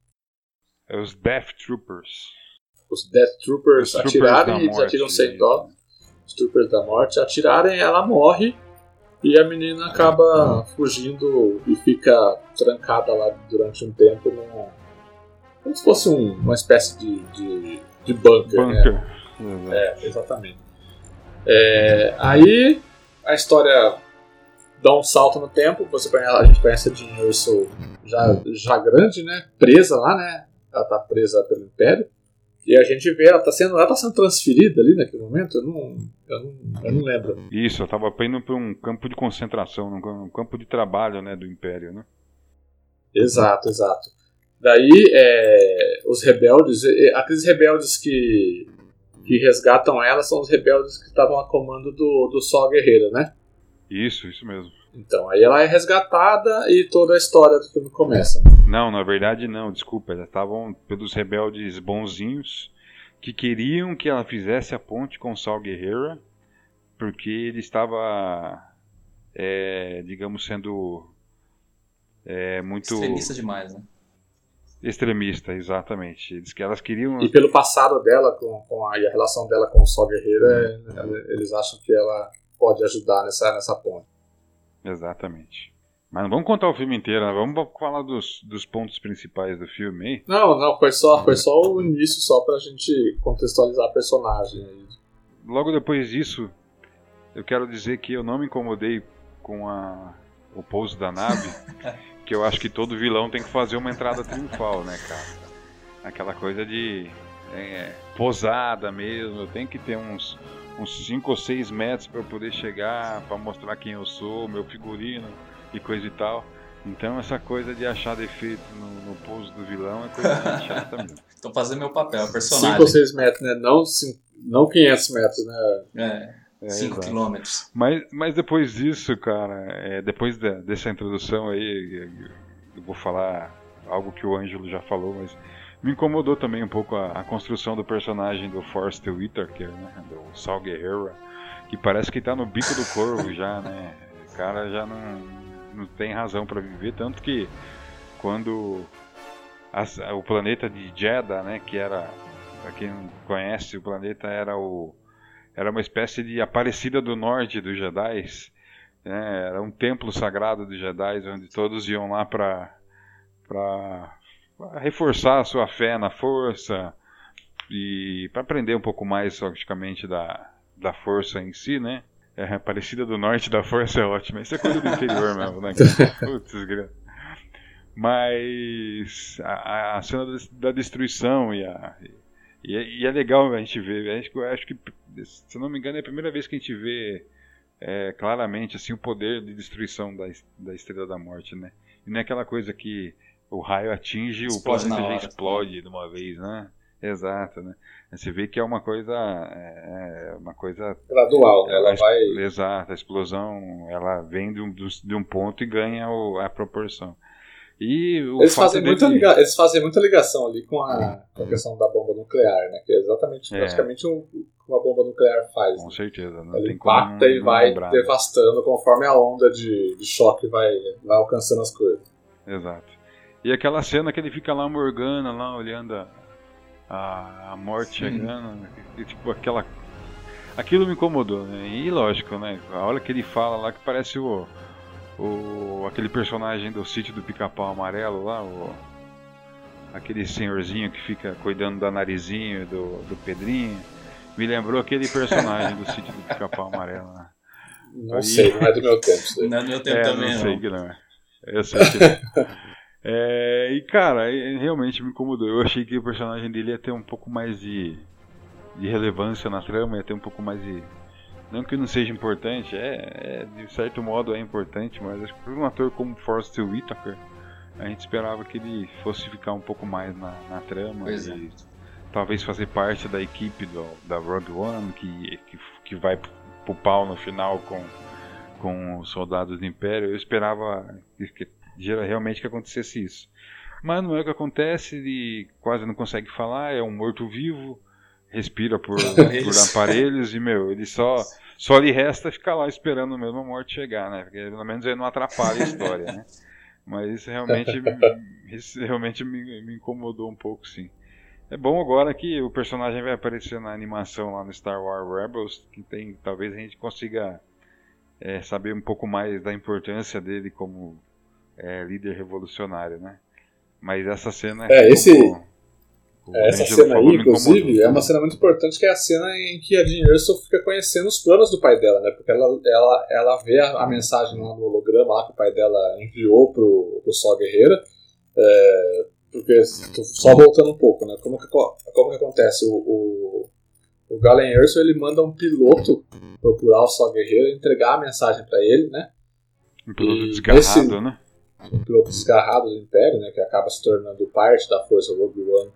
É os Death Troopers. Os Death Troopers, os atirarem e eles atiram sem dó. Os Troopers da Morte atirarem, ela morre e a menina acaba fugindo e fica trancada lá durante um tempo numa, como se fosse um, uma espécie de, de, de bunker. bunker. Né? É, exatamente. É, aí a história dá um salto no tempo, você conhece, a gente conhece a Jean Urso já, já grande, né? Presa lá, né? Ela tá presa pelo Império. E a gente vê, ela tá sendo, ela tá sendo transferida ali naquele momento, eu não, eu não, eu não lembro. Isso, ela tava indo para um campo de concentração, um campo de trabalho né, do Império, né? Exato, exato. Daí, é, os rebeldes, aqueles rebeldes que, que resgatam ela são os rebeldes que estavam a comando do, do Sol Guerreiro, né? Isso, isso mesmo. Então, aí ela é resgatada e toda a história do filme começa. Não, na verdade não, desculpa. Elas estavam pelos rebeldes bonzinhos que queriam que ela fizesse a ponte com Sal Guerreira, porque ele estava, é, digamos, sendo é, muito. Extremista demais, né? Extremista, exatamente. Eles que elas queriam. E pelo passado dela com, com a, e a relação dela com o Sol Guerreira, hum. eles acham que ela pode ajudar nessa, nessa ponte. Exatamente. Mas não vamos contar o filme inteiro, né? vamos falar dos, dos pontos principais do filme aí. Não, não, foi só, foi só o início, só pra gente contextualizar a personagem. Logo depois disso, eu quero dizer que eu não me incomodei com a, o pouso da nave, *laughs* que eu acho que todo vilão tem que fazer uma entrada triunfal, né, cara? Aquela coisa de é, posada mesmo, tem que ter uns uns 5 ou 6 metros para eu poder chegar, para mostrar quem eu sou, meu figurino e coisa e tal. Então essa coisa de achar defeito no, no pouso do vilão é coisa chata *laughs* mesmo. Tô fazendo meu papel, personagem. 5 ou 6 metros, né? Não, cinco, não 500 metros, né? É. 5 é, quilômetros. Mas, mas depois disso, cara, é, depois de, dessa introdução aí, eu vou falar algo que o Ângelo já falou, mas me incomodou também um pouco a, a construção do personagem do Forrest Whitaker, né? Do Sal Guerrero, que parece que tá no bico do corvo *laughs* já, né? O cara já não, não tem razão para viver, tanto que quando o planeta de Jeddah, né, que era, pra quem não conhece, o planeta era o era uma espécie de Aparecida do Norte dos Jedi, né? Era um templo sagrado dos Jedi, onde todos iam lá para para reforçar a sua fé na força e para aprender um pouco mais, logicamente, da, da força em si, né? É, Parecida do Norte da Força é ótima. Isso é coisa do interior *laughs* mesmo, né? Putz, Mas a, a, cena da destruição e, a, e, é, e, é legal a gente ver. Acho, acho que, se não me engano, é a primeira vez que a gente vê é, claramente assim, o poder de destruição da, da Estrela da Morte, né? E não é aquela coisa que o raio atinge explode o planeta já explode de uma vez, né? Exato, né? Você vê que é uma coisa, é, é uma coisa gradual, né? ela, vai. Exato, a explosão, ela vem de um, de um ponto e ganha o, a proporção. E eles fazem dele... muita liga... eles fazem muita ligação ali com a, com a questão da bomba nuclear, né? Que é exatamente é. praticamente o que uma bomba nuclear faz. Com né? certeza, não Ela impacta e vai lembrar, né? devastando conforme a onda de, de choque vai, vai alcançando as coisas. Exato. E aquela cena que ele fica lá Morgana, lá olhando a, a, a morte Sim. chegando, e, tipo aquela. Aquilo me incomodou, né? E lógico, né? A hora que ele fala lá que parece o. o aquele personagem do sítio do pica-pau amarelo lá, o, aquele senhorzinho que fica cuidando da narizinho do, do Pedrinho. Me lembrou aquele personagem do sítio do pica-pau amarelo lá. Não Aí... sei, não é do meu tempo. Não é do meu tempo é, também, não. sei que não é. Eu sei que não. *laughs* É, e cara, realmente me incomodou. Eu achei que o personagem dele ia ter um pouco mais de, de relevância na trama, ia ter um pouco mais de. Não que não seja importante, é, é de certo modo é importante, mas acho que por um ator como Forrest Whitaker, a gente esperava que ele fosse ficar um pouco mais na, na trama pois e é. talvez fazer parte da equipe do, da Rogue One que, que, que vai pro pau no final com, com os soldados do Império, eu esperava que, que, realmente que acontecesse isso. Mas não é o que acontece, ele quase não consegue falar, é um morto-vivo, respira por, *laughs* por aparelhos e, meu, ele só, só lhe resta ficar lá esperando mesmo a morte chegar, né? Porque pelo menos ele não atrapalha a história, né? Mas isso realmente, *laughs* isso realmente me, me incomodou um pouco, sim. É bom agora que o personagem vai aparecer na animação lá no Star Wars Rebels, que tem, talvez a gente consiga é, saber um pouco mais da importância dele como é, líder revolucionário, né? Mas essa cena é, esse essa cena aí, inclusive, é uma cena muito importante, que é a cena em que a Jean Erso fica conhecendo os planos do pai dela, né? Porque ela, ela, ela vê a, a mensagem lá no holograma lá que o pai dela enviou pro, pro Sol Guerreira. É, porque, só voltando um pouco, né? Como que, como que acontece? O, o, o Galen Erso, ele manda um piloto procurar o Sol Guerreiro e entregar a mensagem para ele, né? Um piloto e desgarrado, esse, né? Um piloto desgarrado do Império, né? Que acaba se tornando parte da força Rogue One.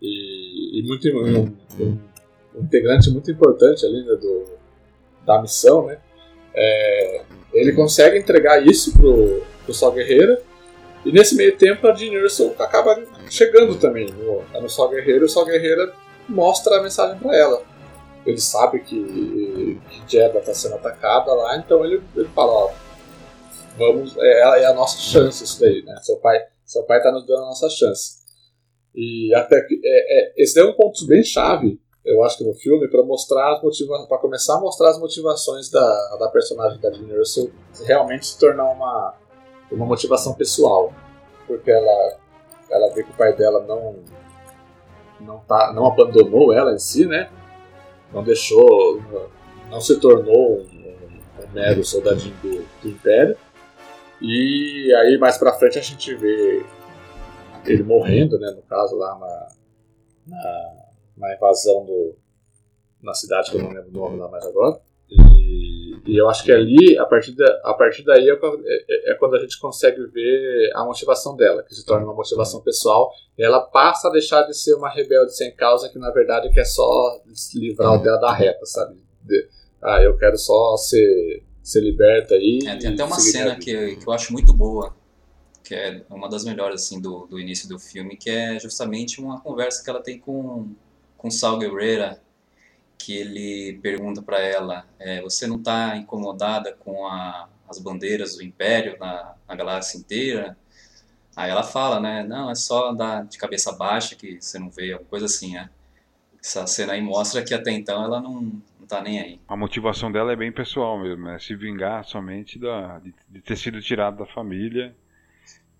E, e muito, um, um, um, integrante muito importante ali né, do, da missão, né? É, ele consegue entregar isso pro, pro Sol Guerreiro e nesse meio tempo a Jean acaba chegando também no, no Sol Guerreiro e o Sol Guerreiro mostra a mensagem para ela. Ele sabe que, que Jeddah está sendo atacada lá, então ele, ele fala, ó, vamos, é, é, a nossa chance isso daí, né? Seu pai, seu pai está nos dando a nossa chance. E até que é, é, esse é um ponto bem chave, eu acho que no filme, para mostrar as motivações, para começar a mostrar as motivações da, da personagem da Jean Erso realmente se tornar uma uma motivação pessoal, porque ela ela vê que o pai dela não não tá não abandonou ela em si, né? Não deixou, não se tornou um, um mero soldadinho do, do, Império. E aí mais para frente a gente vê ele morrendo, né? No caso lá na, na, na invasão do na cidade que eu não lembro o nome lá mais agora. E, e, eu acho que ali, a partir, da, a partir daí, é, é, é, quando a gente consegue ver a motivação dela, que se torna uma motivação pessoal, ela passa a deixar de ser uma rebelde sem causa, que na verdade quer só livrar o dela da reta, sabe? De, ah, eu quero só ser, ser liberta aí. É, tem até uma cena que, que eu acho muito boa, que é uma das melhores assim, do, do início do filme, que é justamente uma conversa que ela tem com, com Sal Guerrera que ele pergunta para ela: é, Você não está incomodada com a, as bandeiras do Império na, na, galáxia inteira? Aí ela fala, né? Não, é só andar de cabeça baixa que você não vê, alguma coisa assim, né? Essa cena aí mostra que até então ela não, não tá nem aí. A motivação dela é bem pessoal mesmo, é se vingar somente da, de, de ter sido tirado da família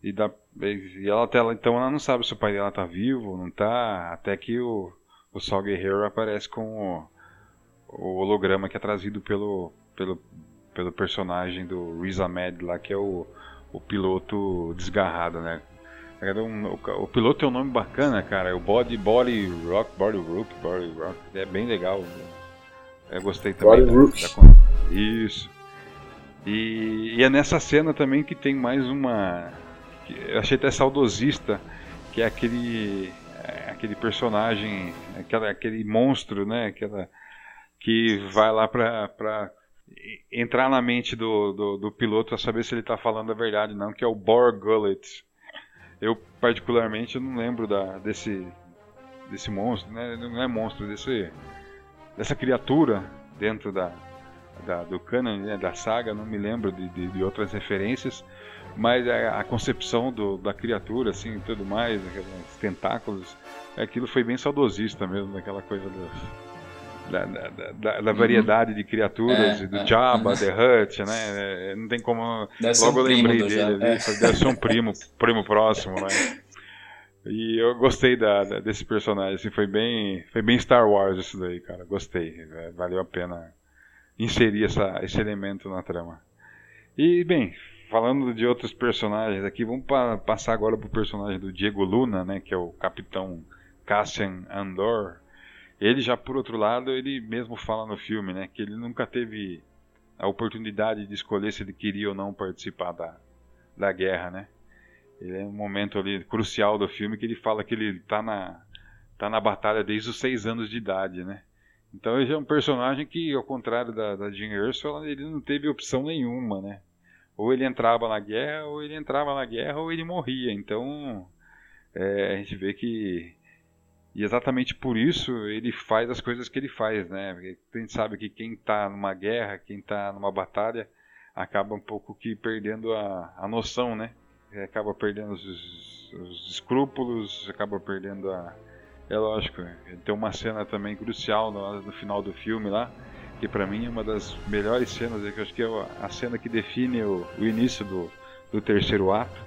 e da e ela até então ela não sabe se o pai dela tá vivo, não tá, até que o o Sol Guerreiro aparece com o, o holograma que é trazido pelo, pelo, pelo personagem do Riz Ahmed lá, que é o, o piloto desgarrado, né? O, o, piloto tem um nome bacana, cara. É o Body Body Rock, Body Rook, Body Rock. É bem legal. Eu gostei também. Da. Da, isso. E, e, é nessa cena também que tem mais uma. eu achei até saudosista, que é aquele. É, aquele personagem, aquela, aquele monstro, né? Aquela, que vai lá para entrar na mente do, do, do piloto a saber se ele está falando a verdade não, que é o Bor Gullet. Eu particularmente não lembro da, desse, desse monstro, né? não é monstro, desse, dessa criatura dentro da, da do canon, né? da saga, não me lembro de, de, de outras referências, mas a, a concepção do, da criatura, assim, tudo mais, aqueles tentáculos, aquilo foi bem saudosista mesmo, daquela coisa dos da, da, da, da, variedade de criaturas, é, do é, Jabba, é. The Hutt, né? É, não tem como. Deve logo um eu lembrei dele ali, é. deve ser um primo, *laughs* primo próximo, né? E eu gostei da, da, desse personagem, assim, foi bem, foi bem Star Wars isso daí, cara. Gostei, é, valeu a pena inserir essa, esse elemento na trama. E bem, falando de outros personagens aqui, vamos pa passar agora pro personagem do Diego Luna, né, que é o Capitão Cassian Andor ele já, por outro lado, ele mesmo fala no filme, né, que ele nunca teve a oportunidade de escolher se ele queria ou não participar da, da guerra, né. Ele é um momento ali crucial do filme que ele fala que ele está na, tá na batalha desde os seis anos de idade, né. Então ele é um personagem que, ao contrário da, da Jean Erso, ele não teve opção nenhuma, né? Ou ele entrava na guerra, ou ele entrava na guerra, ou ele morria. Então é, a gente vê que e exatamente por isso ele faz as coisas que ele faz, né? Porque a gente sabe que quem está numa guerra, quem está numa batalha, acaba um pouco que perdendo a, a noção, né? Acaba perdendo os, os escrúpulos, acaba perdendo a. É lógico, tem uma cena também crucial no, no final do filme lá, que para mim é uma das melhores cenas, que eu acho que é a cena que define o, o início do, do terceiro ato,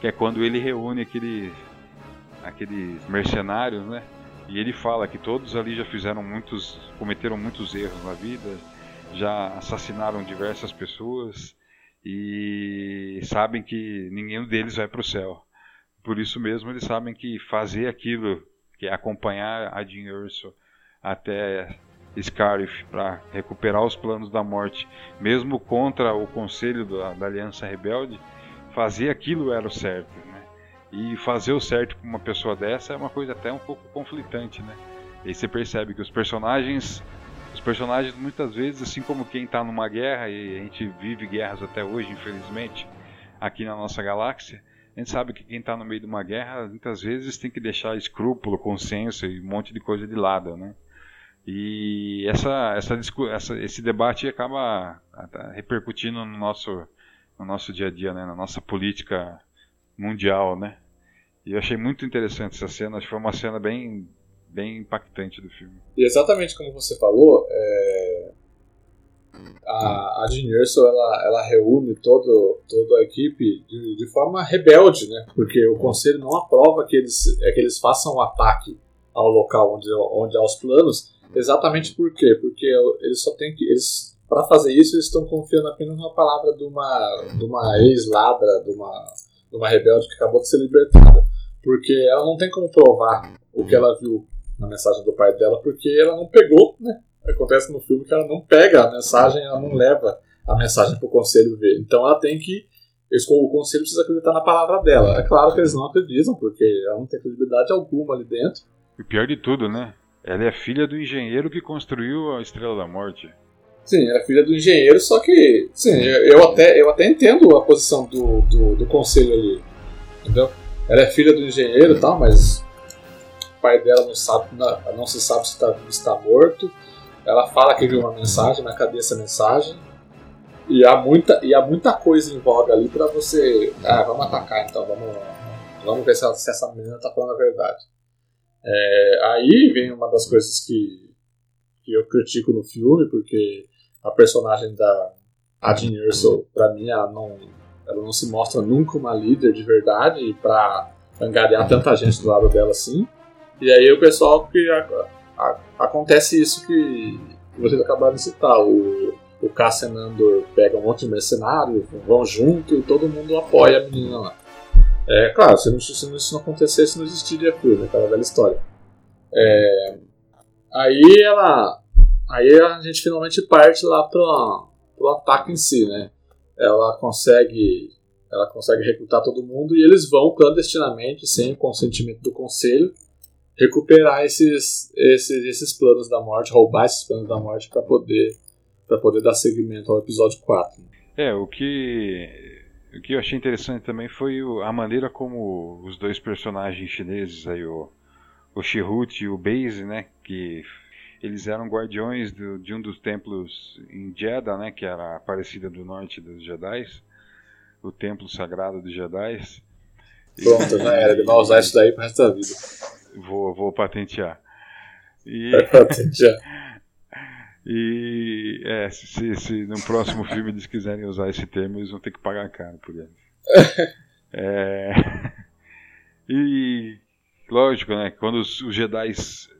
que é quando ele reúne aquele, aqueles mercenários, né? E ele fala que todos ali já fizeram muitos, cometeram muitos erros na vida, já assassinaram diversas pessoas e sabem que ninguém deles vai para o céu. Por isso mesmo eles sabem que fazer aquilo, que é acompanhar a Jean Urso até Scarif para recuperar os planos da morte, mesmo contra o conselho da, da Aliança Rebelde, fazer aquilo era o certo. Né? E fazer o certo com uma pessoa dessa é uma coisa até um pouco conflitante, né? E você percebe que os personagens, personagens muitas vezes, assim como quem está numa guerra e a gente vive guerras até hoje, infelizmente, aqui na nossa galáxia, a gente sabe que quem está no meio de uma guerra muitas vezes tem que deixar escrúpulo, consciência e um monte de coisa de lado, né? E essa, essa, essa, esse debate acaba repercutindo no nosso, no nosso dia a dia, né? na nossa política mundial, né? E eu achei muito interessante essa cena, acho que foi uma cena bem, bem impactante do filme. E exatamente como você falou, é... a, a Jean Erso, ela, ela reúne todo, toda a equipe de, de forma rebelde, né? Porque o conselho não aprova que eles, é, que eles façam um ataque ao local onde, onde há os planos, exatamente por quê? Porque eles só têm que... Eles, para fazer isso, eles estão confiando apenas na palavra de uma, de uma ex-ladra, de uma, de uma rebelde que acabou de ser libertada. Porque ela não tem como provar o que ela viu na mensagem do pai dela, porque ela não pegou, né? Acontece no filme que ela não pega a mensagem, ela não leva a mensagem para o conselho ver. Então ela tem que. O conselho precisa acreditar na palavra dela. É claro que eles não acreditam, porque ela não tem credibilidade alguma ali dentro. E pior de tudo, né? Ela é filha do engenheiro que construiu a Estrela da Morte. Sim, é filha do engenheiro, só que. Sim, eu até, eu até entendo a posição do, do, do conselho ali. Entendeu? Ela é filha do engenheiro e tal, mas pai dela não, sabe, não, se sabe se está está morto. Ela fala que viu uma mensagem, cadê essa mensagem? E há muita, e há muita coisa em voga ali para você. Ah, vamos atacar então, vamos, vamos ver se, ela, se essa menina está falando a verdade. É, aí vem uma das coisas que, que eu critico no filme, porque a personagem da Adin Erso, pra mim, ela não, ela não se mostra nunca uma líder de verdade para angariar tanta gente do lado dela assim. E aí o pessoal que a, a, acontece isso que vocês acabaram de citar, o, o Cassian pega um monte de mercenários, vão junto e todo mundo apoia a menina lá. É claro, se, não, se isso não acontecesse, não existiria filme, aquela velha história. É, aí ela. Aí a gente finalmente parte lá pro, pro ataque em si, né? ela consegue ela consegue recrutar todo mundo e eles vão clandestinamente, sem o consentimento do conselho, recuperar esses, esses, esses planos da morte, roubar esses planos da morte para poder para poder dar seguimento ao episódio 4. É, o que o que eu achei interessante também foi a maneira como os dois personagens chineses aí o o Shihut e o Base, né, que eles eram guardiões do, de um dos templos em Jeddah, né, que era a Aparecida do Norte dos Jedi, o templo sagrado dos Jedi. Pronto, já era, ele vai usar isso daí pro resto da vida. Vou, vou patentear. E... Vai patentear. *laughs* E é, se, se no próximo filme eles quiserem usar esse termo, eles vão ter que pagar caro por ele. *laughs* é... *laughs* E lógico, né? Quando os, os Jedi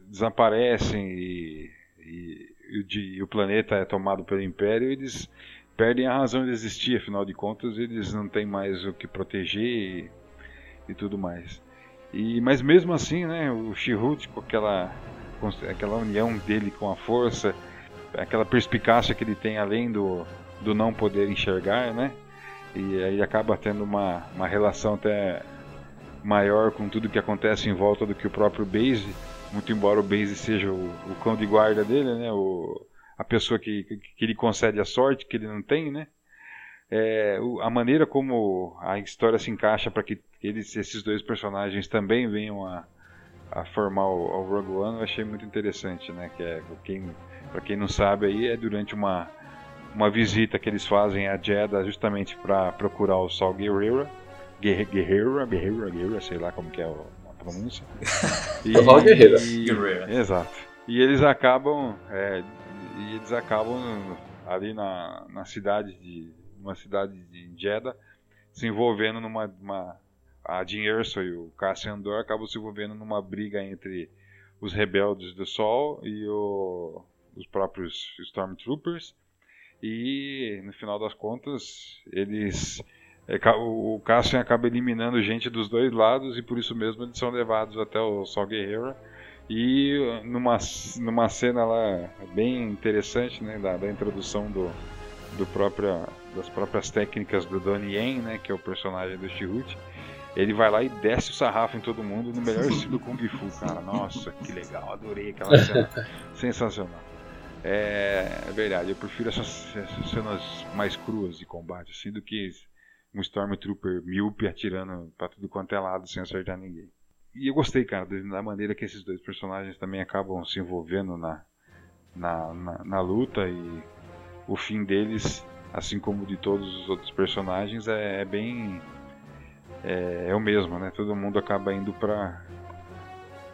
desaparecem e, e, e, o planeta é tomado pelo Império, eles perdem a razão de existir, afinal de contas eles não têm mais o que proteger e, tudo mais. E, mas mesmo assim, né, o Shihut com aquela, aquela união dele com a força, aquela perspicácia que ele tem além do, do não poder enxergar, né? E aí acaba tendo uma, uma relação até maior com tudo que acontece em volta do que o próprio Base muito embora o Base seja o, o cão de guarda dele, né? O, a pessoa que, que, que ele concede a sorte que ele não tem, né? É, a maneira como a história se encaixa para que eles, esses dois personagens também venham a, a formar o, o Rogue One, eu achei muito interessante, né? Que é quem, para quem não sabe aí é durante uma uma visita que eles fazem a Jeddah justamente para procurar o Sol Guerrera, Guerrera, Guerrera, Guerrera, sei lá como que é a pronúncia. *laughs* E, Guerrera. E, exato. E eles acabam, é, e eles acabam ali na, na cidade de uma cidade de Jeddah se envolvendo numa uma, a Jim Erso e o Cassian Andor acabam se envolvendo numa briga entre os rebeldes do Sol e o, os próprios Stormtroopers. E no final das contas eles é, o Cassian acaba eliminando gente dos dois lados e por isso mesmo eles são levados até o Sol Guerreiro. E numa, numa cena lá bem interessante né, da, da introdução do, do própria, das próprias técnicas do Donnie Yen, né, que é o personagem do Chihut, ele vai lá e desce o sarrafo em todo mundo no melhor *laughs* estilo Kung Fu, cara. Nossa, que legal, adorei aquela cena. *laughs* Sensacional. É, é, verdade, eu prefiro essas, essas, cenas mais cruas de combate, assim, do que um Stormtrooper míope atirando pra tudo quanto é lado sem acertar ninguém. E eu gostei, cara, da maneira que esses dois personagens também acabam se envolvendo na, na, na, na luta e o fim deles, assim como de todos os outros personagens, é, é bem. É, é, o mesmo, né? Todo mundo acaba indo para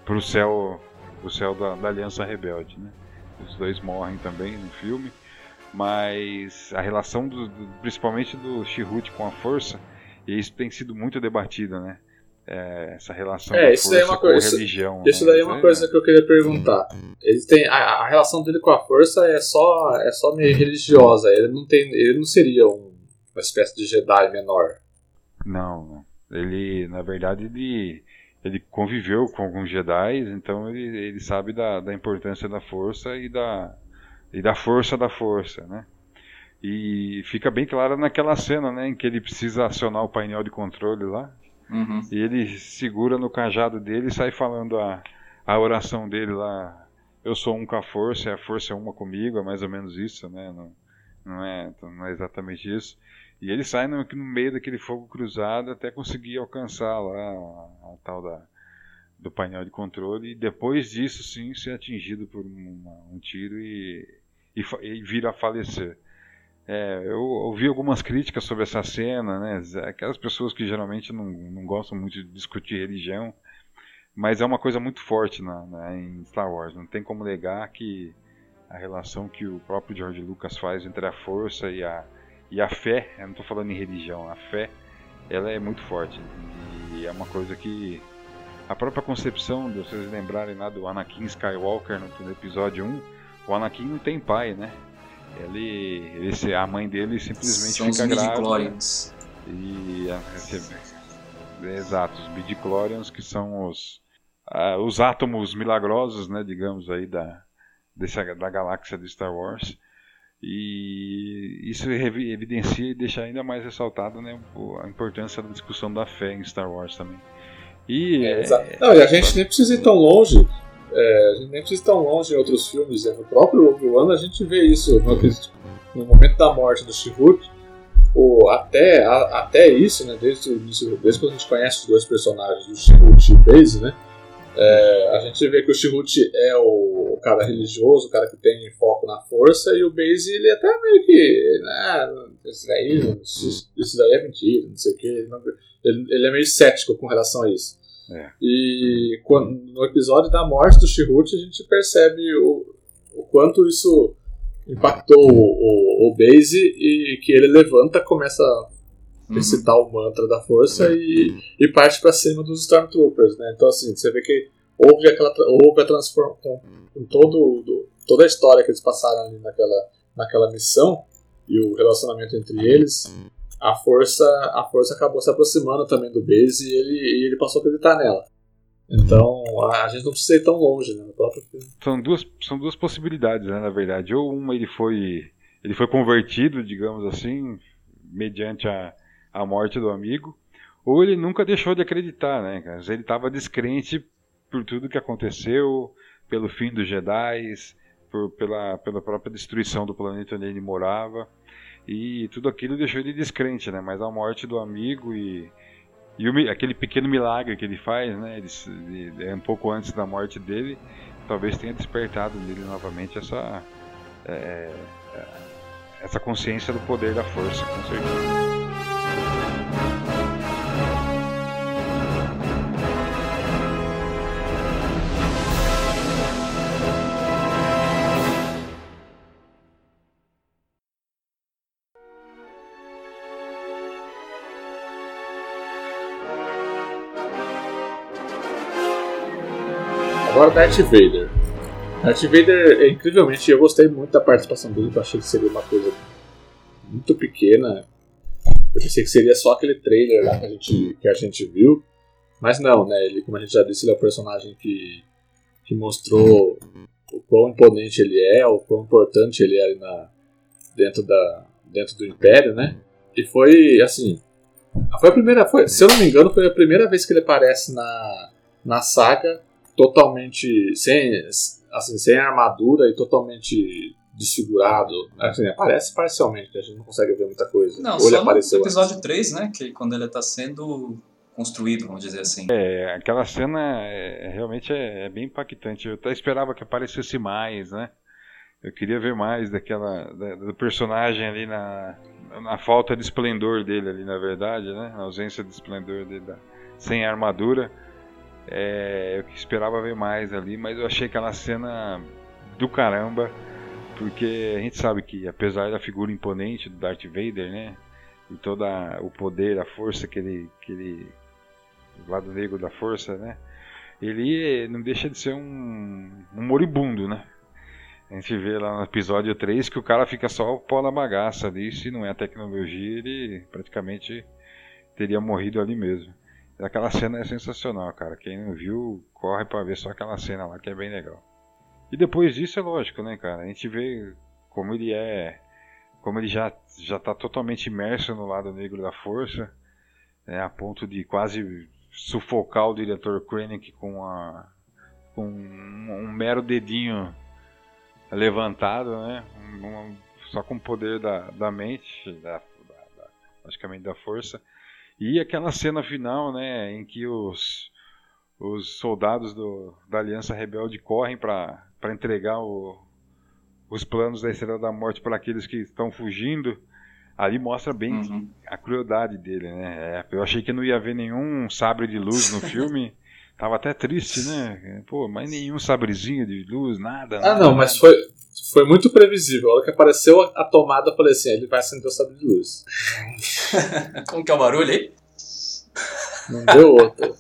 o céu, pro céu da, da Aliança Rebelde, né? os dois morrem também no filme, mas a relação do, do, principalmente do Chihut com a força, e isso tem sido muito debatido, né? É, essa relação é, da força é uma com coisa, religião. Isso né? daí é uma coisa que eu queria perguntar. Ele tem a, a, relação dele com a força é só é só meio religiosa. Ele não tem, ele não seria um, uma espécie de Jedi menor. Não, ele na verdade ele ele conviveu com alguns Jedi, então ele, ele sabe da, da importância da força e da, e da força da força, né? E fica bem claro naquela cena, né, em que ele precisa acionar o painel de controle lá. Uhum. E ele segura no cajado dele e sai falando a, a oração dele lá. Eu sou um com a força, a força é uma comigo, é mais ou menos isso, né? Não, não, é, não é exatamente isso. E ele sai no, no meio daquele fogo cruzado até conseguir alcançar lá a, a tal da, do painel de controle e depois disso sim ser atingido por uma, um tiro e, e, e, vir a falecer. É, eu ouvi algumas críticas sobre essa cena, né? Aquelas pessoas que geralmente não, não gostam muito de discutir religião, mas é uma coisa muito forte na, na, em Star Wars. Não tem como negar que a relação que o próprio George Lucas faz entre a força e a e a fé, eu não estou falando em religião, a fé, ela é muito forte. E é uma coisa que a própria concepção, de vocês lembrarem lá do Anakin Skywalker no, episódio 1, o Anakin não tem pai, né? Ele, ele a mãe dele simplesmente São fica grávida. E exato, os midichlorians que são os uh, os átomos milagrosos, né, digamos aí da dessa, da galáxia de Star Wars. E isso evidencia e deixa ainda mais ressaltado né, a importância da discussão da fé em Star Wars também. E, é, é... Não, e a gente nem precisa ir tão longe. É, a gente nem precisa ir tão longe em outros filmes. Né? No próprio One a gente vê isso no, no momento da morte do Chihut. Até, a, até isso, né, desde, desde quando a gente conhece os dois personagens, o Chihut e o Base, né, é, a gente vê que o Chihut é o, o, cara religioso, o cara que tem foco na força, e o Base ele é até meio que. Né, isso, daí, isso, isso daí é mentira, não sei o que. Ele, ele, é meio cético com relação a isso. É. E quando, no episódio da morte do Chihut, a gente percebe o, o quanto isso impactou o, o, o Base e que ele levanta, começa uhum. recitar o mantra da força e, e parte para cima dos Stormtroopers, né? Então, assim, você vê que houve, aquela, houve a transformação com todo, do, toda a história que eles passaram ali naquela, naquela missão e o relacionamento entre eles, a força, a força acabou se aproximando também do Base e ele, e ele passou a acreditar nela. Então, a, a gente não precisa ir tão longe, né? São duas, são duas possibilidades, né, na verdade. Ou uma ele foi ele foi convertido, digamos assim, mediante a, a morte do amigo, ou ele nunca deixou de acreditar, né? Ele estava descrente por tudo que aconteceu, pelo fim dos Jedi, por, pela, pela própria destruição do planeta onde ele morava. E tudo aquilo deixou ele descrente, né? Mas a morte do amigo e, e o, aquele pequeno milagre que ele faz, né? Ele, ele, é um pouco antes da morte dele, talvez tenha despertado nele novamente essa, é, é, essa consciência do poder da força, com certeza. Agora Darth Vader. Darth Vader, incrivelmente, eu gostei muito da participação dele, eu achei que seria uma coisa muito pequena. Eu pensei que seria só aquele trailer lá que a gente, que a gente viu. Mas não, né? Ele, como a gente já disse, ele é um personagem que, que mostrou o quão imponente ele é, o quão importante ele é na, dentro, da, dentro do Império, né? E foi, assim, foi a primeira, foi, se eu não me engano, foi a primeira vez que ele aparece na, na saga totalmente sem, assim, sem armadura e totalmente desfigurado. Assim, aparece parcialmente, a gente não consegue ver muita coisa. Não, Ou só apareceu no episódio antes. 3, né? Que quando ele está sendo construído, vamos dizer assim. É, aquela cena é, realmente é, é, bem impactante. Eu até esperava que aparecesse mais, né? Eu queria ver mais daquela da, do personagem ali na, na falta de esplendor dele ali, na verdade, né? Na ausência de esplendor dele, da, sem armadura. É, eu esperava ver mais ali, mas eu achei aquela cena do caramba, porque a gente sabe que apesar da figura imponente do Darth Vader, né, e todo o poder, a força que ele, que ele, lado negro da força, né, ele não deixa de ser um, um moribundo, né. A gente vê lá no episódio 3 que o cara fica só o pó na bagaça ali, se não é a tecnologia, ele praticamente teria morrido ali mesmo. Aquela cena é sensacional, cara. Quem não viu, corre para ver só aquela cena lá que é bem legal. E depois disso é lógico, né, cara? A gente vê como ele é. Como ele já, já tá totalmente imerso no lado negro da força, né, a ponto de quase sufocar o diretor Krennic com, a, com um, um mero dedinho levantado, né? Um, um, só com o poder da, da mente, da, da, da, praticamente da força. E aquela cena final, né, em que os, os soldados do, da Aliança Rebelde correm para entregar o, os planos da Estrela da Morte para aqueles que estão fugindo, ali mostra bem uhum. a crueldade dele, né? É, eu achei que não ia haver nenhum sabre de luz no *laughs* filme. Tava até triste, né? Pô, mas nenhum sabrezinho de luz, nada. Ah, não, mas foi, foi muito previsível. A hora que apareceu a, tomada, eu falei assim: ele vai acender o sabre de luz. *laughs* Como que é o barulho aí? Não deu outra.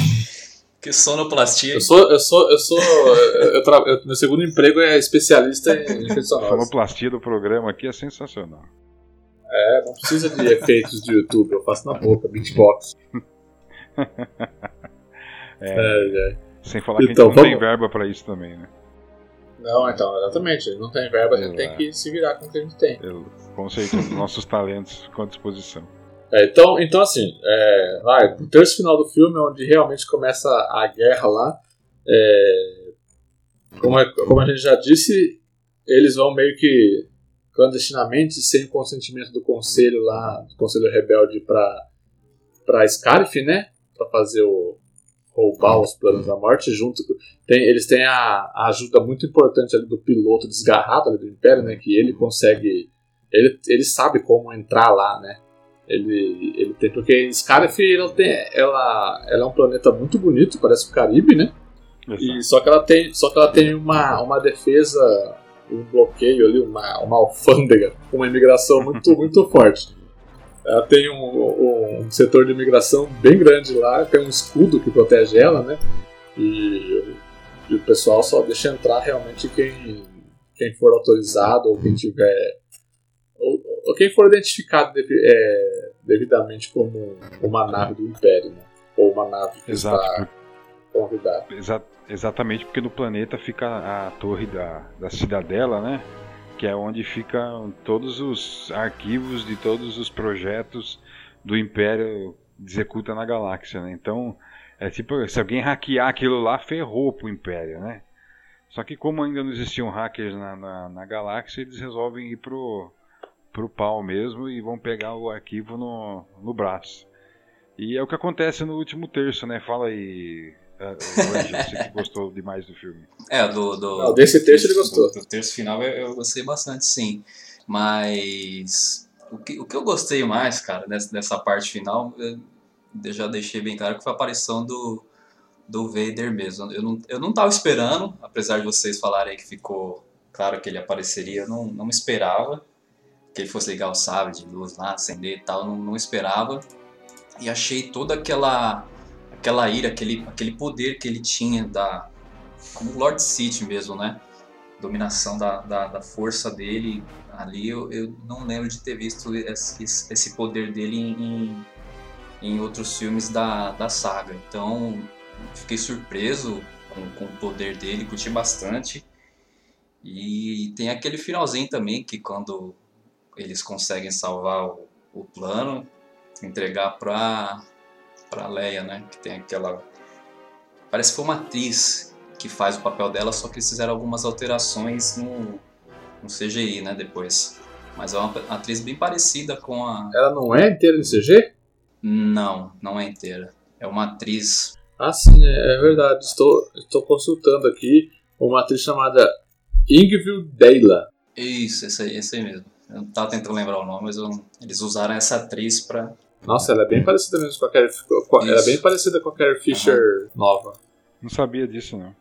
*laughs* que sonoplastia. Eu sou. Eu sou. Eu sou. Eu tra... eu, meu segundo emprego é especialista em *laughs* efeitos sonoros. A sonoplastia do programa aqui é sensacional. É, não precisa de efeitos de YouTube, eu faço na boca, beatbox. É, é, é. Sem falar que então, a gente não vamos... tem verba para isso também, né? Não, então, exatamente. Não tem verba, a gente tem que se virar com o que a gente tem. Eu, com certeza, nossos talentos com disposição. É, então, então, assim, é, vai, o terço final do filme, onde realmente começa a guerra lá, é, como, é, como a gente já disse, eles vão meio que clandestinamente, sem o consentimento do conselho lá, do conselho rebelde, para para Scarif, né? Para fazer o, roubar os planos da morte junto tem, eles têm a, a, ajuda muito importante ali do piloto desgarrado ali do Império né que ele consegue ele, ele sabe como entrar lá né. Ele, ele tem porque Scarif ela tem ela, ela é um planeta muito bonito parece o Caribe né. E só que ela tem só que ela tem uma, uma defesa um bloqueio ali uma, uma alfândega uma imigração muito *laughs* muito forte ela tem um, um, setor de imigração bem grande lá, tem um escudo que protege ela, né? E, e o pessoal só deixa entrar realmente quem, quem for autorizado ou quem tiver. Ou, ou quem for identificado é, devidamente como uma nave do Império, né? Ou uma nave que Exato. está convidada. Exa exatamente porque no planeta fica a torre da, da cidadela, né? Que é onde ficam todos os arquivos de todos os projetos do Império executa na galáxia, né? Então, é tipo, se alguém hackear aquilo lá, ferrou pro Império, né? Só que como ainda não existiam hackers na, na, na galáxia, eles resolvem ir pro, pro pau mesmo e vão pegar o arquivo no, no braço. E é o que acontece no último terço, né? Fala aí, você que gostou demais do filme. É, do. do Não, desse terço ele gostou. Do, do terço final eu, eu, gostei bastante, sim. Mas. O que, o que eu gostei mais, cara, nessa, nessa parte final, eu já deixei bem claro que foi a aparição do, do Vader mesmo. Eu não, eu não tava esperando, apesar de vocês falarem que ficou claro que ele apareceria, eu não, não esperava que ele fosse ligar o sabre de luz lá, acender e tal, não, não esperava. E achei toda aquela aquela ira, aquele, aquele poder que ele tinha da como Lord City mesmo, né? Dominação da, da, da força dele ali, eu, eu, não lembro de ter visto esse, esse poder dele em, em outros filmes da, da saga. Então, fiquei surpreso com, com o poder dele, curti bastante. E tem aquele finalzinho também que quando eles conseguem salvar o, o plano, entregar pra, pra Leia, né? Que tem aquela. Parece que foi uma atriz que faz o papel dela, só que eles fizeram algumas alterações no, no CGI, né? Depois. Mas é uma atriz bem parecida com a. Ela não é inteira em CG? Não, não é inteira. É uma atriz. Ah, sim, é, é verdade. Estou, estou consultando aqui uma atriz chamada Ingvild Deila. Isso, esse aí, esse aí mesmo. Eu tava tentando lembrar o nome, mas eu, eles usaram essa atriz pra. Nossa, ela é bem parecida mesmo com a Carrie Ela é bem parecida com a Carrie Fisher uhum. nova. Não sabia disso, não.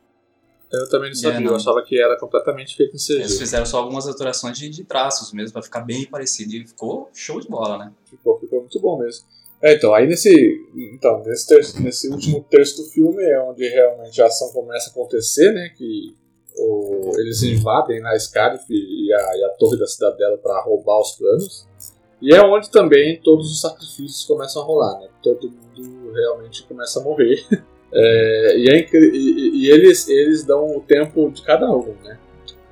Eu também não sabia, é, não. eu achava que era completamente feito em CG. Eles fizeram só algumas alterações de, de traços mesmo, pra ficar bem parecido. E ficou show de bola, né? Ficou, ficou muito bom mesmo. É, então, aí nesse, então, nesse, terço, nesse último terço do filme é onde realmente a ação começa a acontecer, né? Que o, eles invadem na Scarif e a, e a torre da cidadela para roubar os planos. E é onde também todos os sacrifícios começam a rolar, né? Todo mundo realmente começa a morrer. *laughs* É, e, é e, e, eles, eles dão o tempo de cada um, né?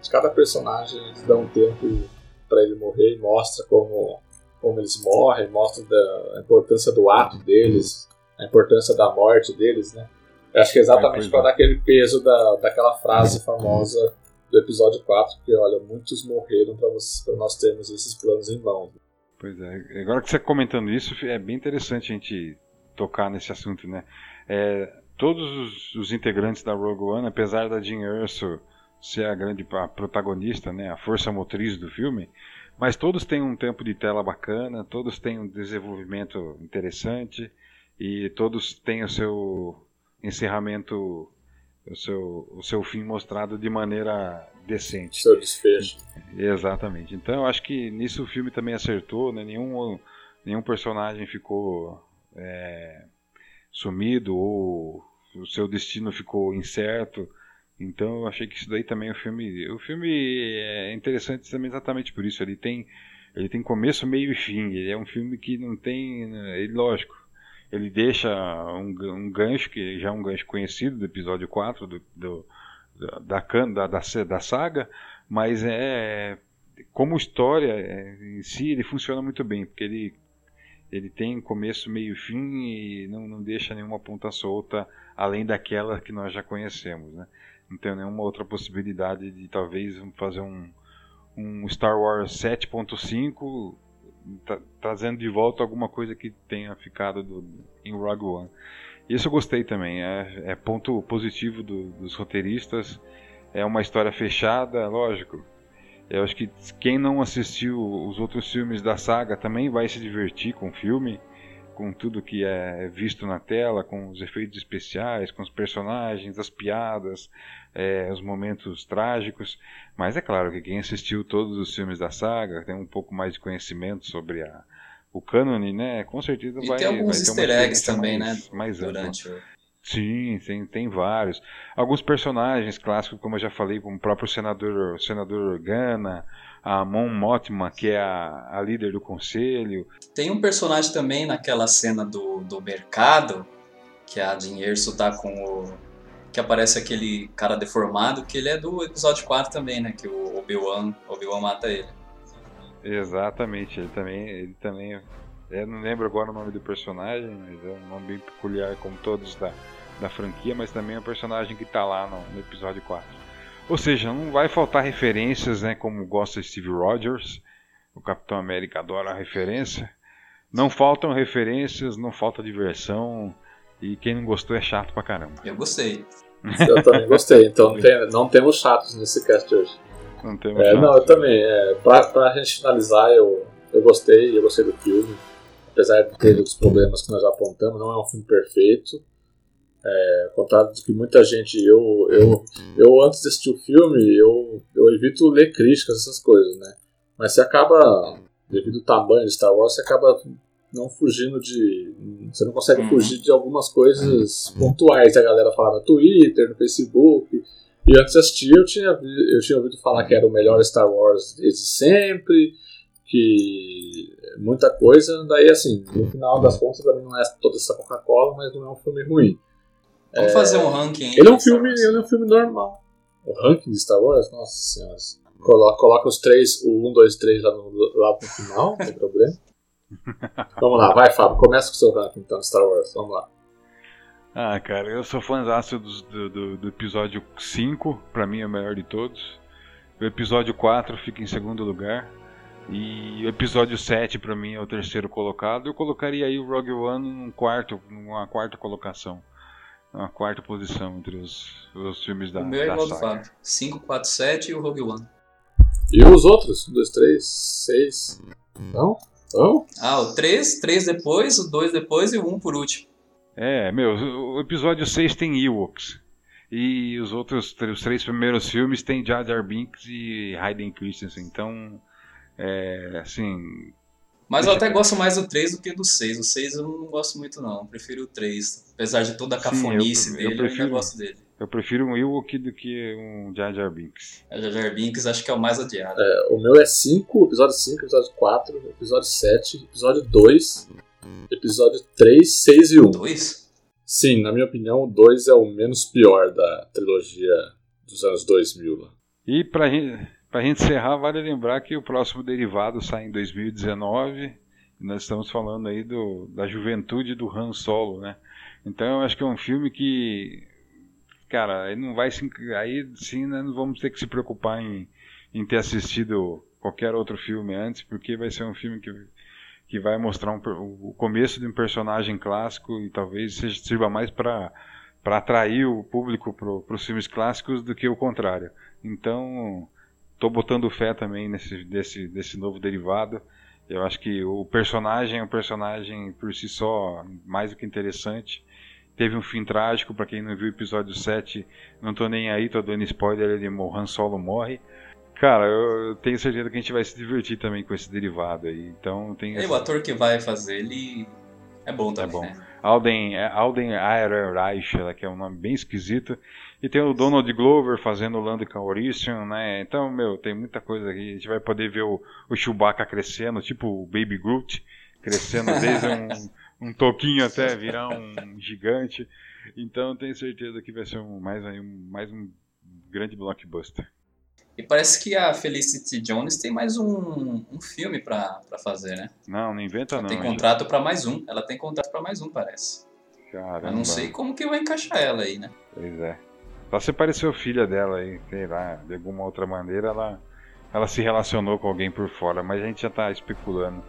De cada personagem eles dão um tempo para ele morrer e mostra como, como eles morrem, mostra da, a importância do ato deles, a importância da morte deles, né? Eu acho que é exatamente para dar aquele peso da, daquela frase famosa do episódio 4, que olha, muitos morreram para nós termos esses planos em mãos. Pois é, agora que você comentando isso, é bem interessante a gente tocar nesse assunto, né? É, todos os, os, integrantes da Rogue One, apesar da Jean Erso ser a grande a protagonista, né, a força motriz do filme, mas todos têm um tempo de tela bacana, todos têm um desenvolvimento interessante e todos têm o seu encerramento, o seu, o seu fim mostrado de maneira decente. Seu desfecho. Exatamente. Então eu acho que nisso o filme também acertou, né? nenhum, nenhum personagem ficou é, sumido ou o seu destino ficou incerto. Então eu achei que isso daí também o filme, o filme é interessante também exatamente por isso. Ele tem, ele tem começo, meio e fim. Ele é um filme que não tem, ele, lógico, ele deixa um, um gancho, que já é um gancho conhecido do episódio 4 do, do da, da, da, da saga, mas é como história é, em si ele funciona muito bem, porque ele, ele tem começo, meio e fim e não, não deixa nenhuma ponta solta além daquela que nós já conhecemos. Né? Não tem nenhuma outra possibilidade de talvez fazer um, um Star Wars 7.5 tra trazendo de volta alguma coisa que tenha ficado do, em Rogue One. Isso eu gostei também, é, é ponto positivo do, dos roteiristas. É uma história fechada, lógico. Eu acho que quem não assistiu os outros filmes da saga também vai se divertir com o filme, com tudo que é visto na tela, com os efeitos especiais, com os personagens, as piadas, é, os momentos trágicos. Mas é claro que quem assistiu todos os filmes da saga tem um pouco mais de conhecimento sobre a, o cânone, né? Com certeza e vai. tem alguns vai easter eggs também, mais, né? Mais durante o... Sim, tem, tem vários. Alguns personagens clássicos, como eu já falei, como o próprio senador, o senador Organa, a Mon Mothma, que é a, a líder do conselho. Tem um personagem também naquela cena do, do mercado, que a Erso tá com o que aparece aquele cara deformado, que ele é do episódio 4 também, né? Que o Obi-Wan Obi mata ele. Exatamente, ele também, ele também Eu não lembro agora o nome do personagem, mas é um nome bem peculiar, como todos da, da franquia, mas também é um personagem que está lá no, no, episódio 4. Ou seja, não vai faltar referências, né, como gosta Steve Rogers, o Capitão América adora a referência. Não faltam referências, não falta diversão, e quem não gostou é chato pra caramba. Eu gostei. Eu também gostei, então não, tem, não temos chatos nesse cast hoje. Não temos é, Não, eu também. É, pra, pra gente finalizar, eu, eu gostei, eu gostei do filme. Apesar de ter os problemas que nós já apontamos, não é um filme perfeito. É, contrário de que muita gente, eu, eu, eu antes de assistir o filme, eu, eu evito ler críticas, essas coisas, né? Mas você acaba, devido ao tamanho de Star Wars, você acaba não fugindo de. Você não consegue uhum. fugir de algumas coisas pontuais que a galera fala no Twitter, no Facebook. E antes de assistir, eu tinha, eu tinha ouvido falar que era o melhor Star Wars desde sempre, que muita coisa. Daí, assim, no final das contas, pra mim não é toda essa Coca-Cola, mas não é um filme ruim. Vamos é... fazer um ranking. Ele é um filme, ele é um filme normal. O ranking de Star Wars, nossa senhora. Coloca, coloca os três, o 1, 2, 3 lá no, lá no final, não tem problema. *laughs* Vamos lá, vai, Fábio, começa com o seu ranking então, Star Wars, vamos lá. Ah, cara, eu sou fãzaço do, do, do episódio 5, pra mim é o melhor de todos. O episódio 4 fica em segundo lugar. E o episódio 7 pra mim é o terceiro colocado. Eu colocaria aí o Rogue One num quarto, numa quarta colocação. Uma quarta posição entre os, os filmes da, o meu é igual saga. do Fábio. 5, 4, 7 e o Rogue One. E os outros? 1, 2, 3, 6. Não? Não? Ah, o 3, 3 depois, o 2 depois e o 1 por último. É, meu, o episódio 6 tem Ewoks. E os outros, os três primeiros filmes tem Jar Jar Binks e Hayden Christensen. Então, é, assim... Mas eu até gosto mais do 3 do que do 6. O 6 eu não gosto muito não, eu prefiro o 3. Apesar de toda a cafonice Sim, eu, eu dele, prefiro, eu ainda gosto dele. Eu prefiro um Ewok do que um Jar Jar Binks. O Jar Jar Binks acho que é o mais odiado. É, o meu é 5, episódio 5, episódio 4, episódio 7, episódio 2, episódio 3, 6 e 1. 2? Sim, na minha opinião, o 2 é o menos pior da trilogia dos anos 2000. E pra gente, pra gente encerrar, vale lembrar que o próximo derivado sai em 2019. E nós estamos falando aí do, da juventude do Han Solo, né? Então eu acho que é um filme que cara, aí não vai se, aí sim né, não vamos ter que se preocupar em, em ter assistido qualquer outro filme antes, porque vai ser um filme que, que vai mostrar um, o começo de um personagem clássico e talvez seja, sirva mais para para atrair o público para os filmes clássicos do que o contrário. Então, estou botando fé também nesse desse, desse novo derivado. Eu acho que o personagem é um personagem por si só mais do que interessante teve um fim trágico, para quem não viu o episódio 7, não tô nem aí, tô dando spoiler, ele Han Solo morre. Cara, eu tenho certeza que a gente vai se divertir também com esse derivado aí. Então tem. E o ator que vai fazer ele é bom também. É bom. Né? Alden, é, Alden Ehrenreich, que é um nome bem esquisito. E tem o Donald Glover fazendo o Lando Calrissian, né? Então, meu, tem muita coisa aqui. A gente vai poder ver o, o Chewbacca crescendo, tipo o Baby Groot, crescendo desde um, *laughs* um toquinho até virar um gigante. Então tenho certeza que vai ser um, mais, um, mais um grande blockbuster. E parece que a Felicity Jones tem mais um, um filme pra, pra fazer, né? Não, não inventa ela não. Tem contrato para mais um. Ela tem contrato para mais um, parece. Caramba. Eu não sei como que vai encaixar ela aí, né? Pois é. Só se pareceu filha dela aí, sei lá, de alguma outra maneira ela, ela se relacionou com alguém por fora, mas a gente já tá especulando.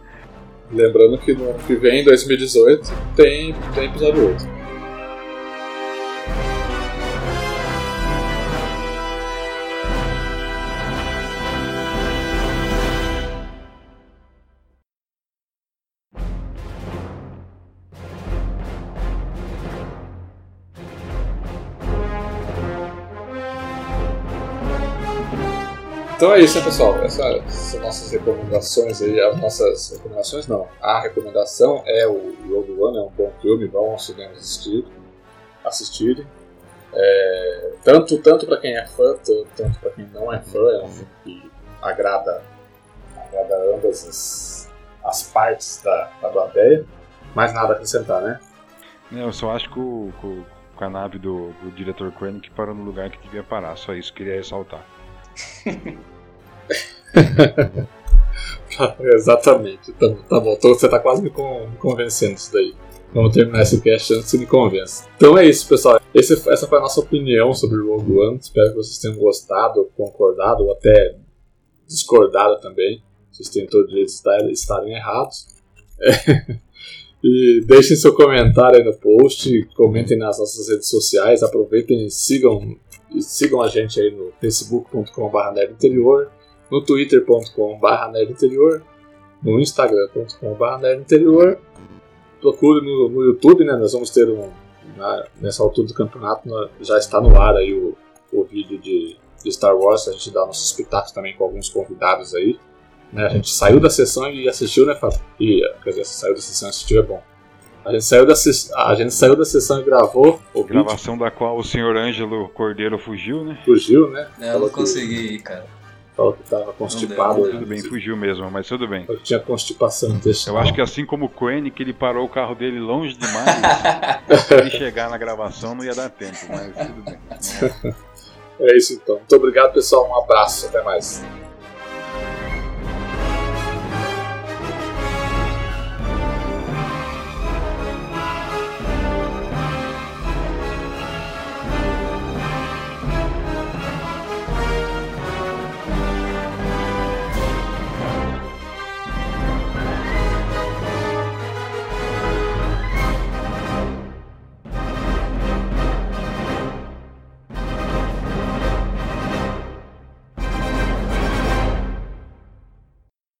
Lembrando que no ano que vem, 2018, tem, tem episódio 8. Então é isso, né, pessoal? Essas são nossas recomendações aí. As nossas recomendações não. A recomendação é o Rogue One, é um bom filme, vão ao cinema assistir, assistirem. É, tanto tanto para quem é fã, tanto, para quem não é fã, é um filme que agrada, agrada ambas as, as partes da, da plateia. Mais nada a acrescentar, né? Eu só acho que o, que a nave do, do diretor Krennic parou no lugar que devia parar, só isso queria ressaltar. *laughs* *laughs* Exatamente. Tá, tá bom, então você tá quase me convencendo isso daí. Vamos terminar esse cast antes que me convença. Então é isso, pessoal. Esse, essa foi a nossa opinião sobre o Rogue One. Espero que vocês tenham gostado, concordado ou até discordado também. Vocês têm todo o direito de estar, estarem errados. É. *laughs* E deixem seu comentário aí no post, comentem nas nossas redes sociais, aproveitem e sigam, e sigam a gente aí no facebook.com.br no twitter.com.br interior, no instagram.com.br interior. Procure no, no YouTube, né? Nós vamos ter um. Na, nessa altura do campeonato já está no ar aí o, o vídeo de, de Star Wars, a gente dá nossos espetáculos também com alguns convidados aí. Né? A gente saiu da sessão e assistiu, né, Fábio? E, quer dizer, saiu da sessão e assistiu é bom. A gente saiu da, a gente saiu da sessão e gravou o Gravação vídeo. da qual o senhor Ângelo Cordeiro fugiu, né? Fugiu, né? É, eu não consegui, cara. Falou que tava constipado. Tudo bem, fugiu mesmo, mas tudo bem. Eu tinha constipação intestinal. Eu acho que assim como o Quene, que ele parou o carro dele longe demais, *laughs* ele chegar na gravação não ia dar tempo, mas tudo bem. *laughs* É isso então. Muito obrigado, pessoal. Um abraço. Até mais.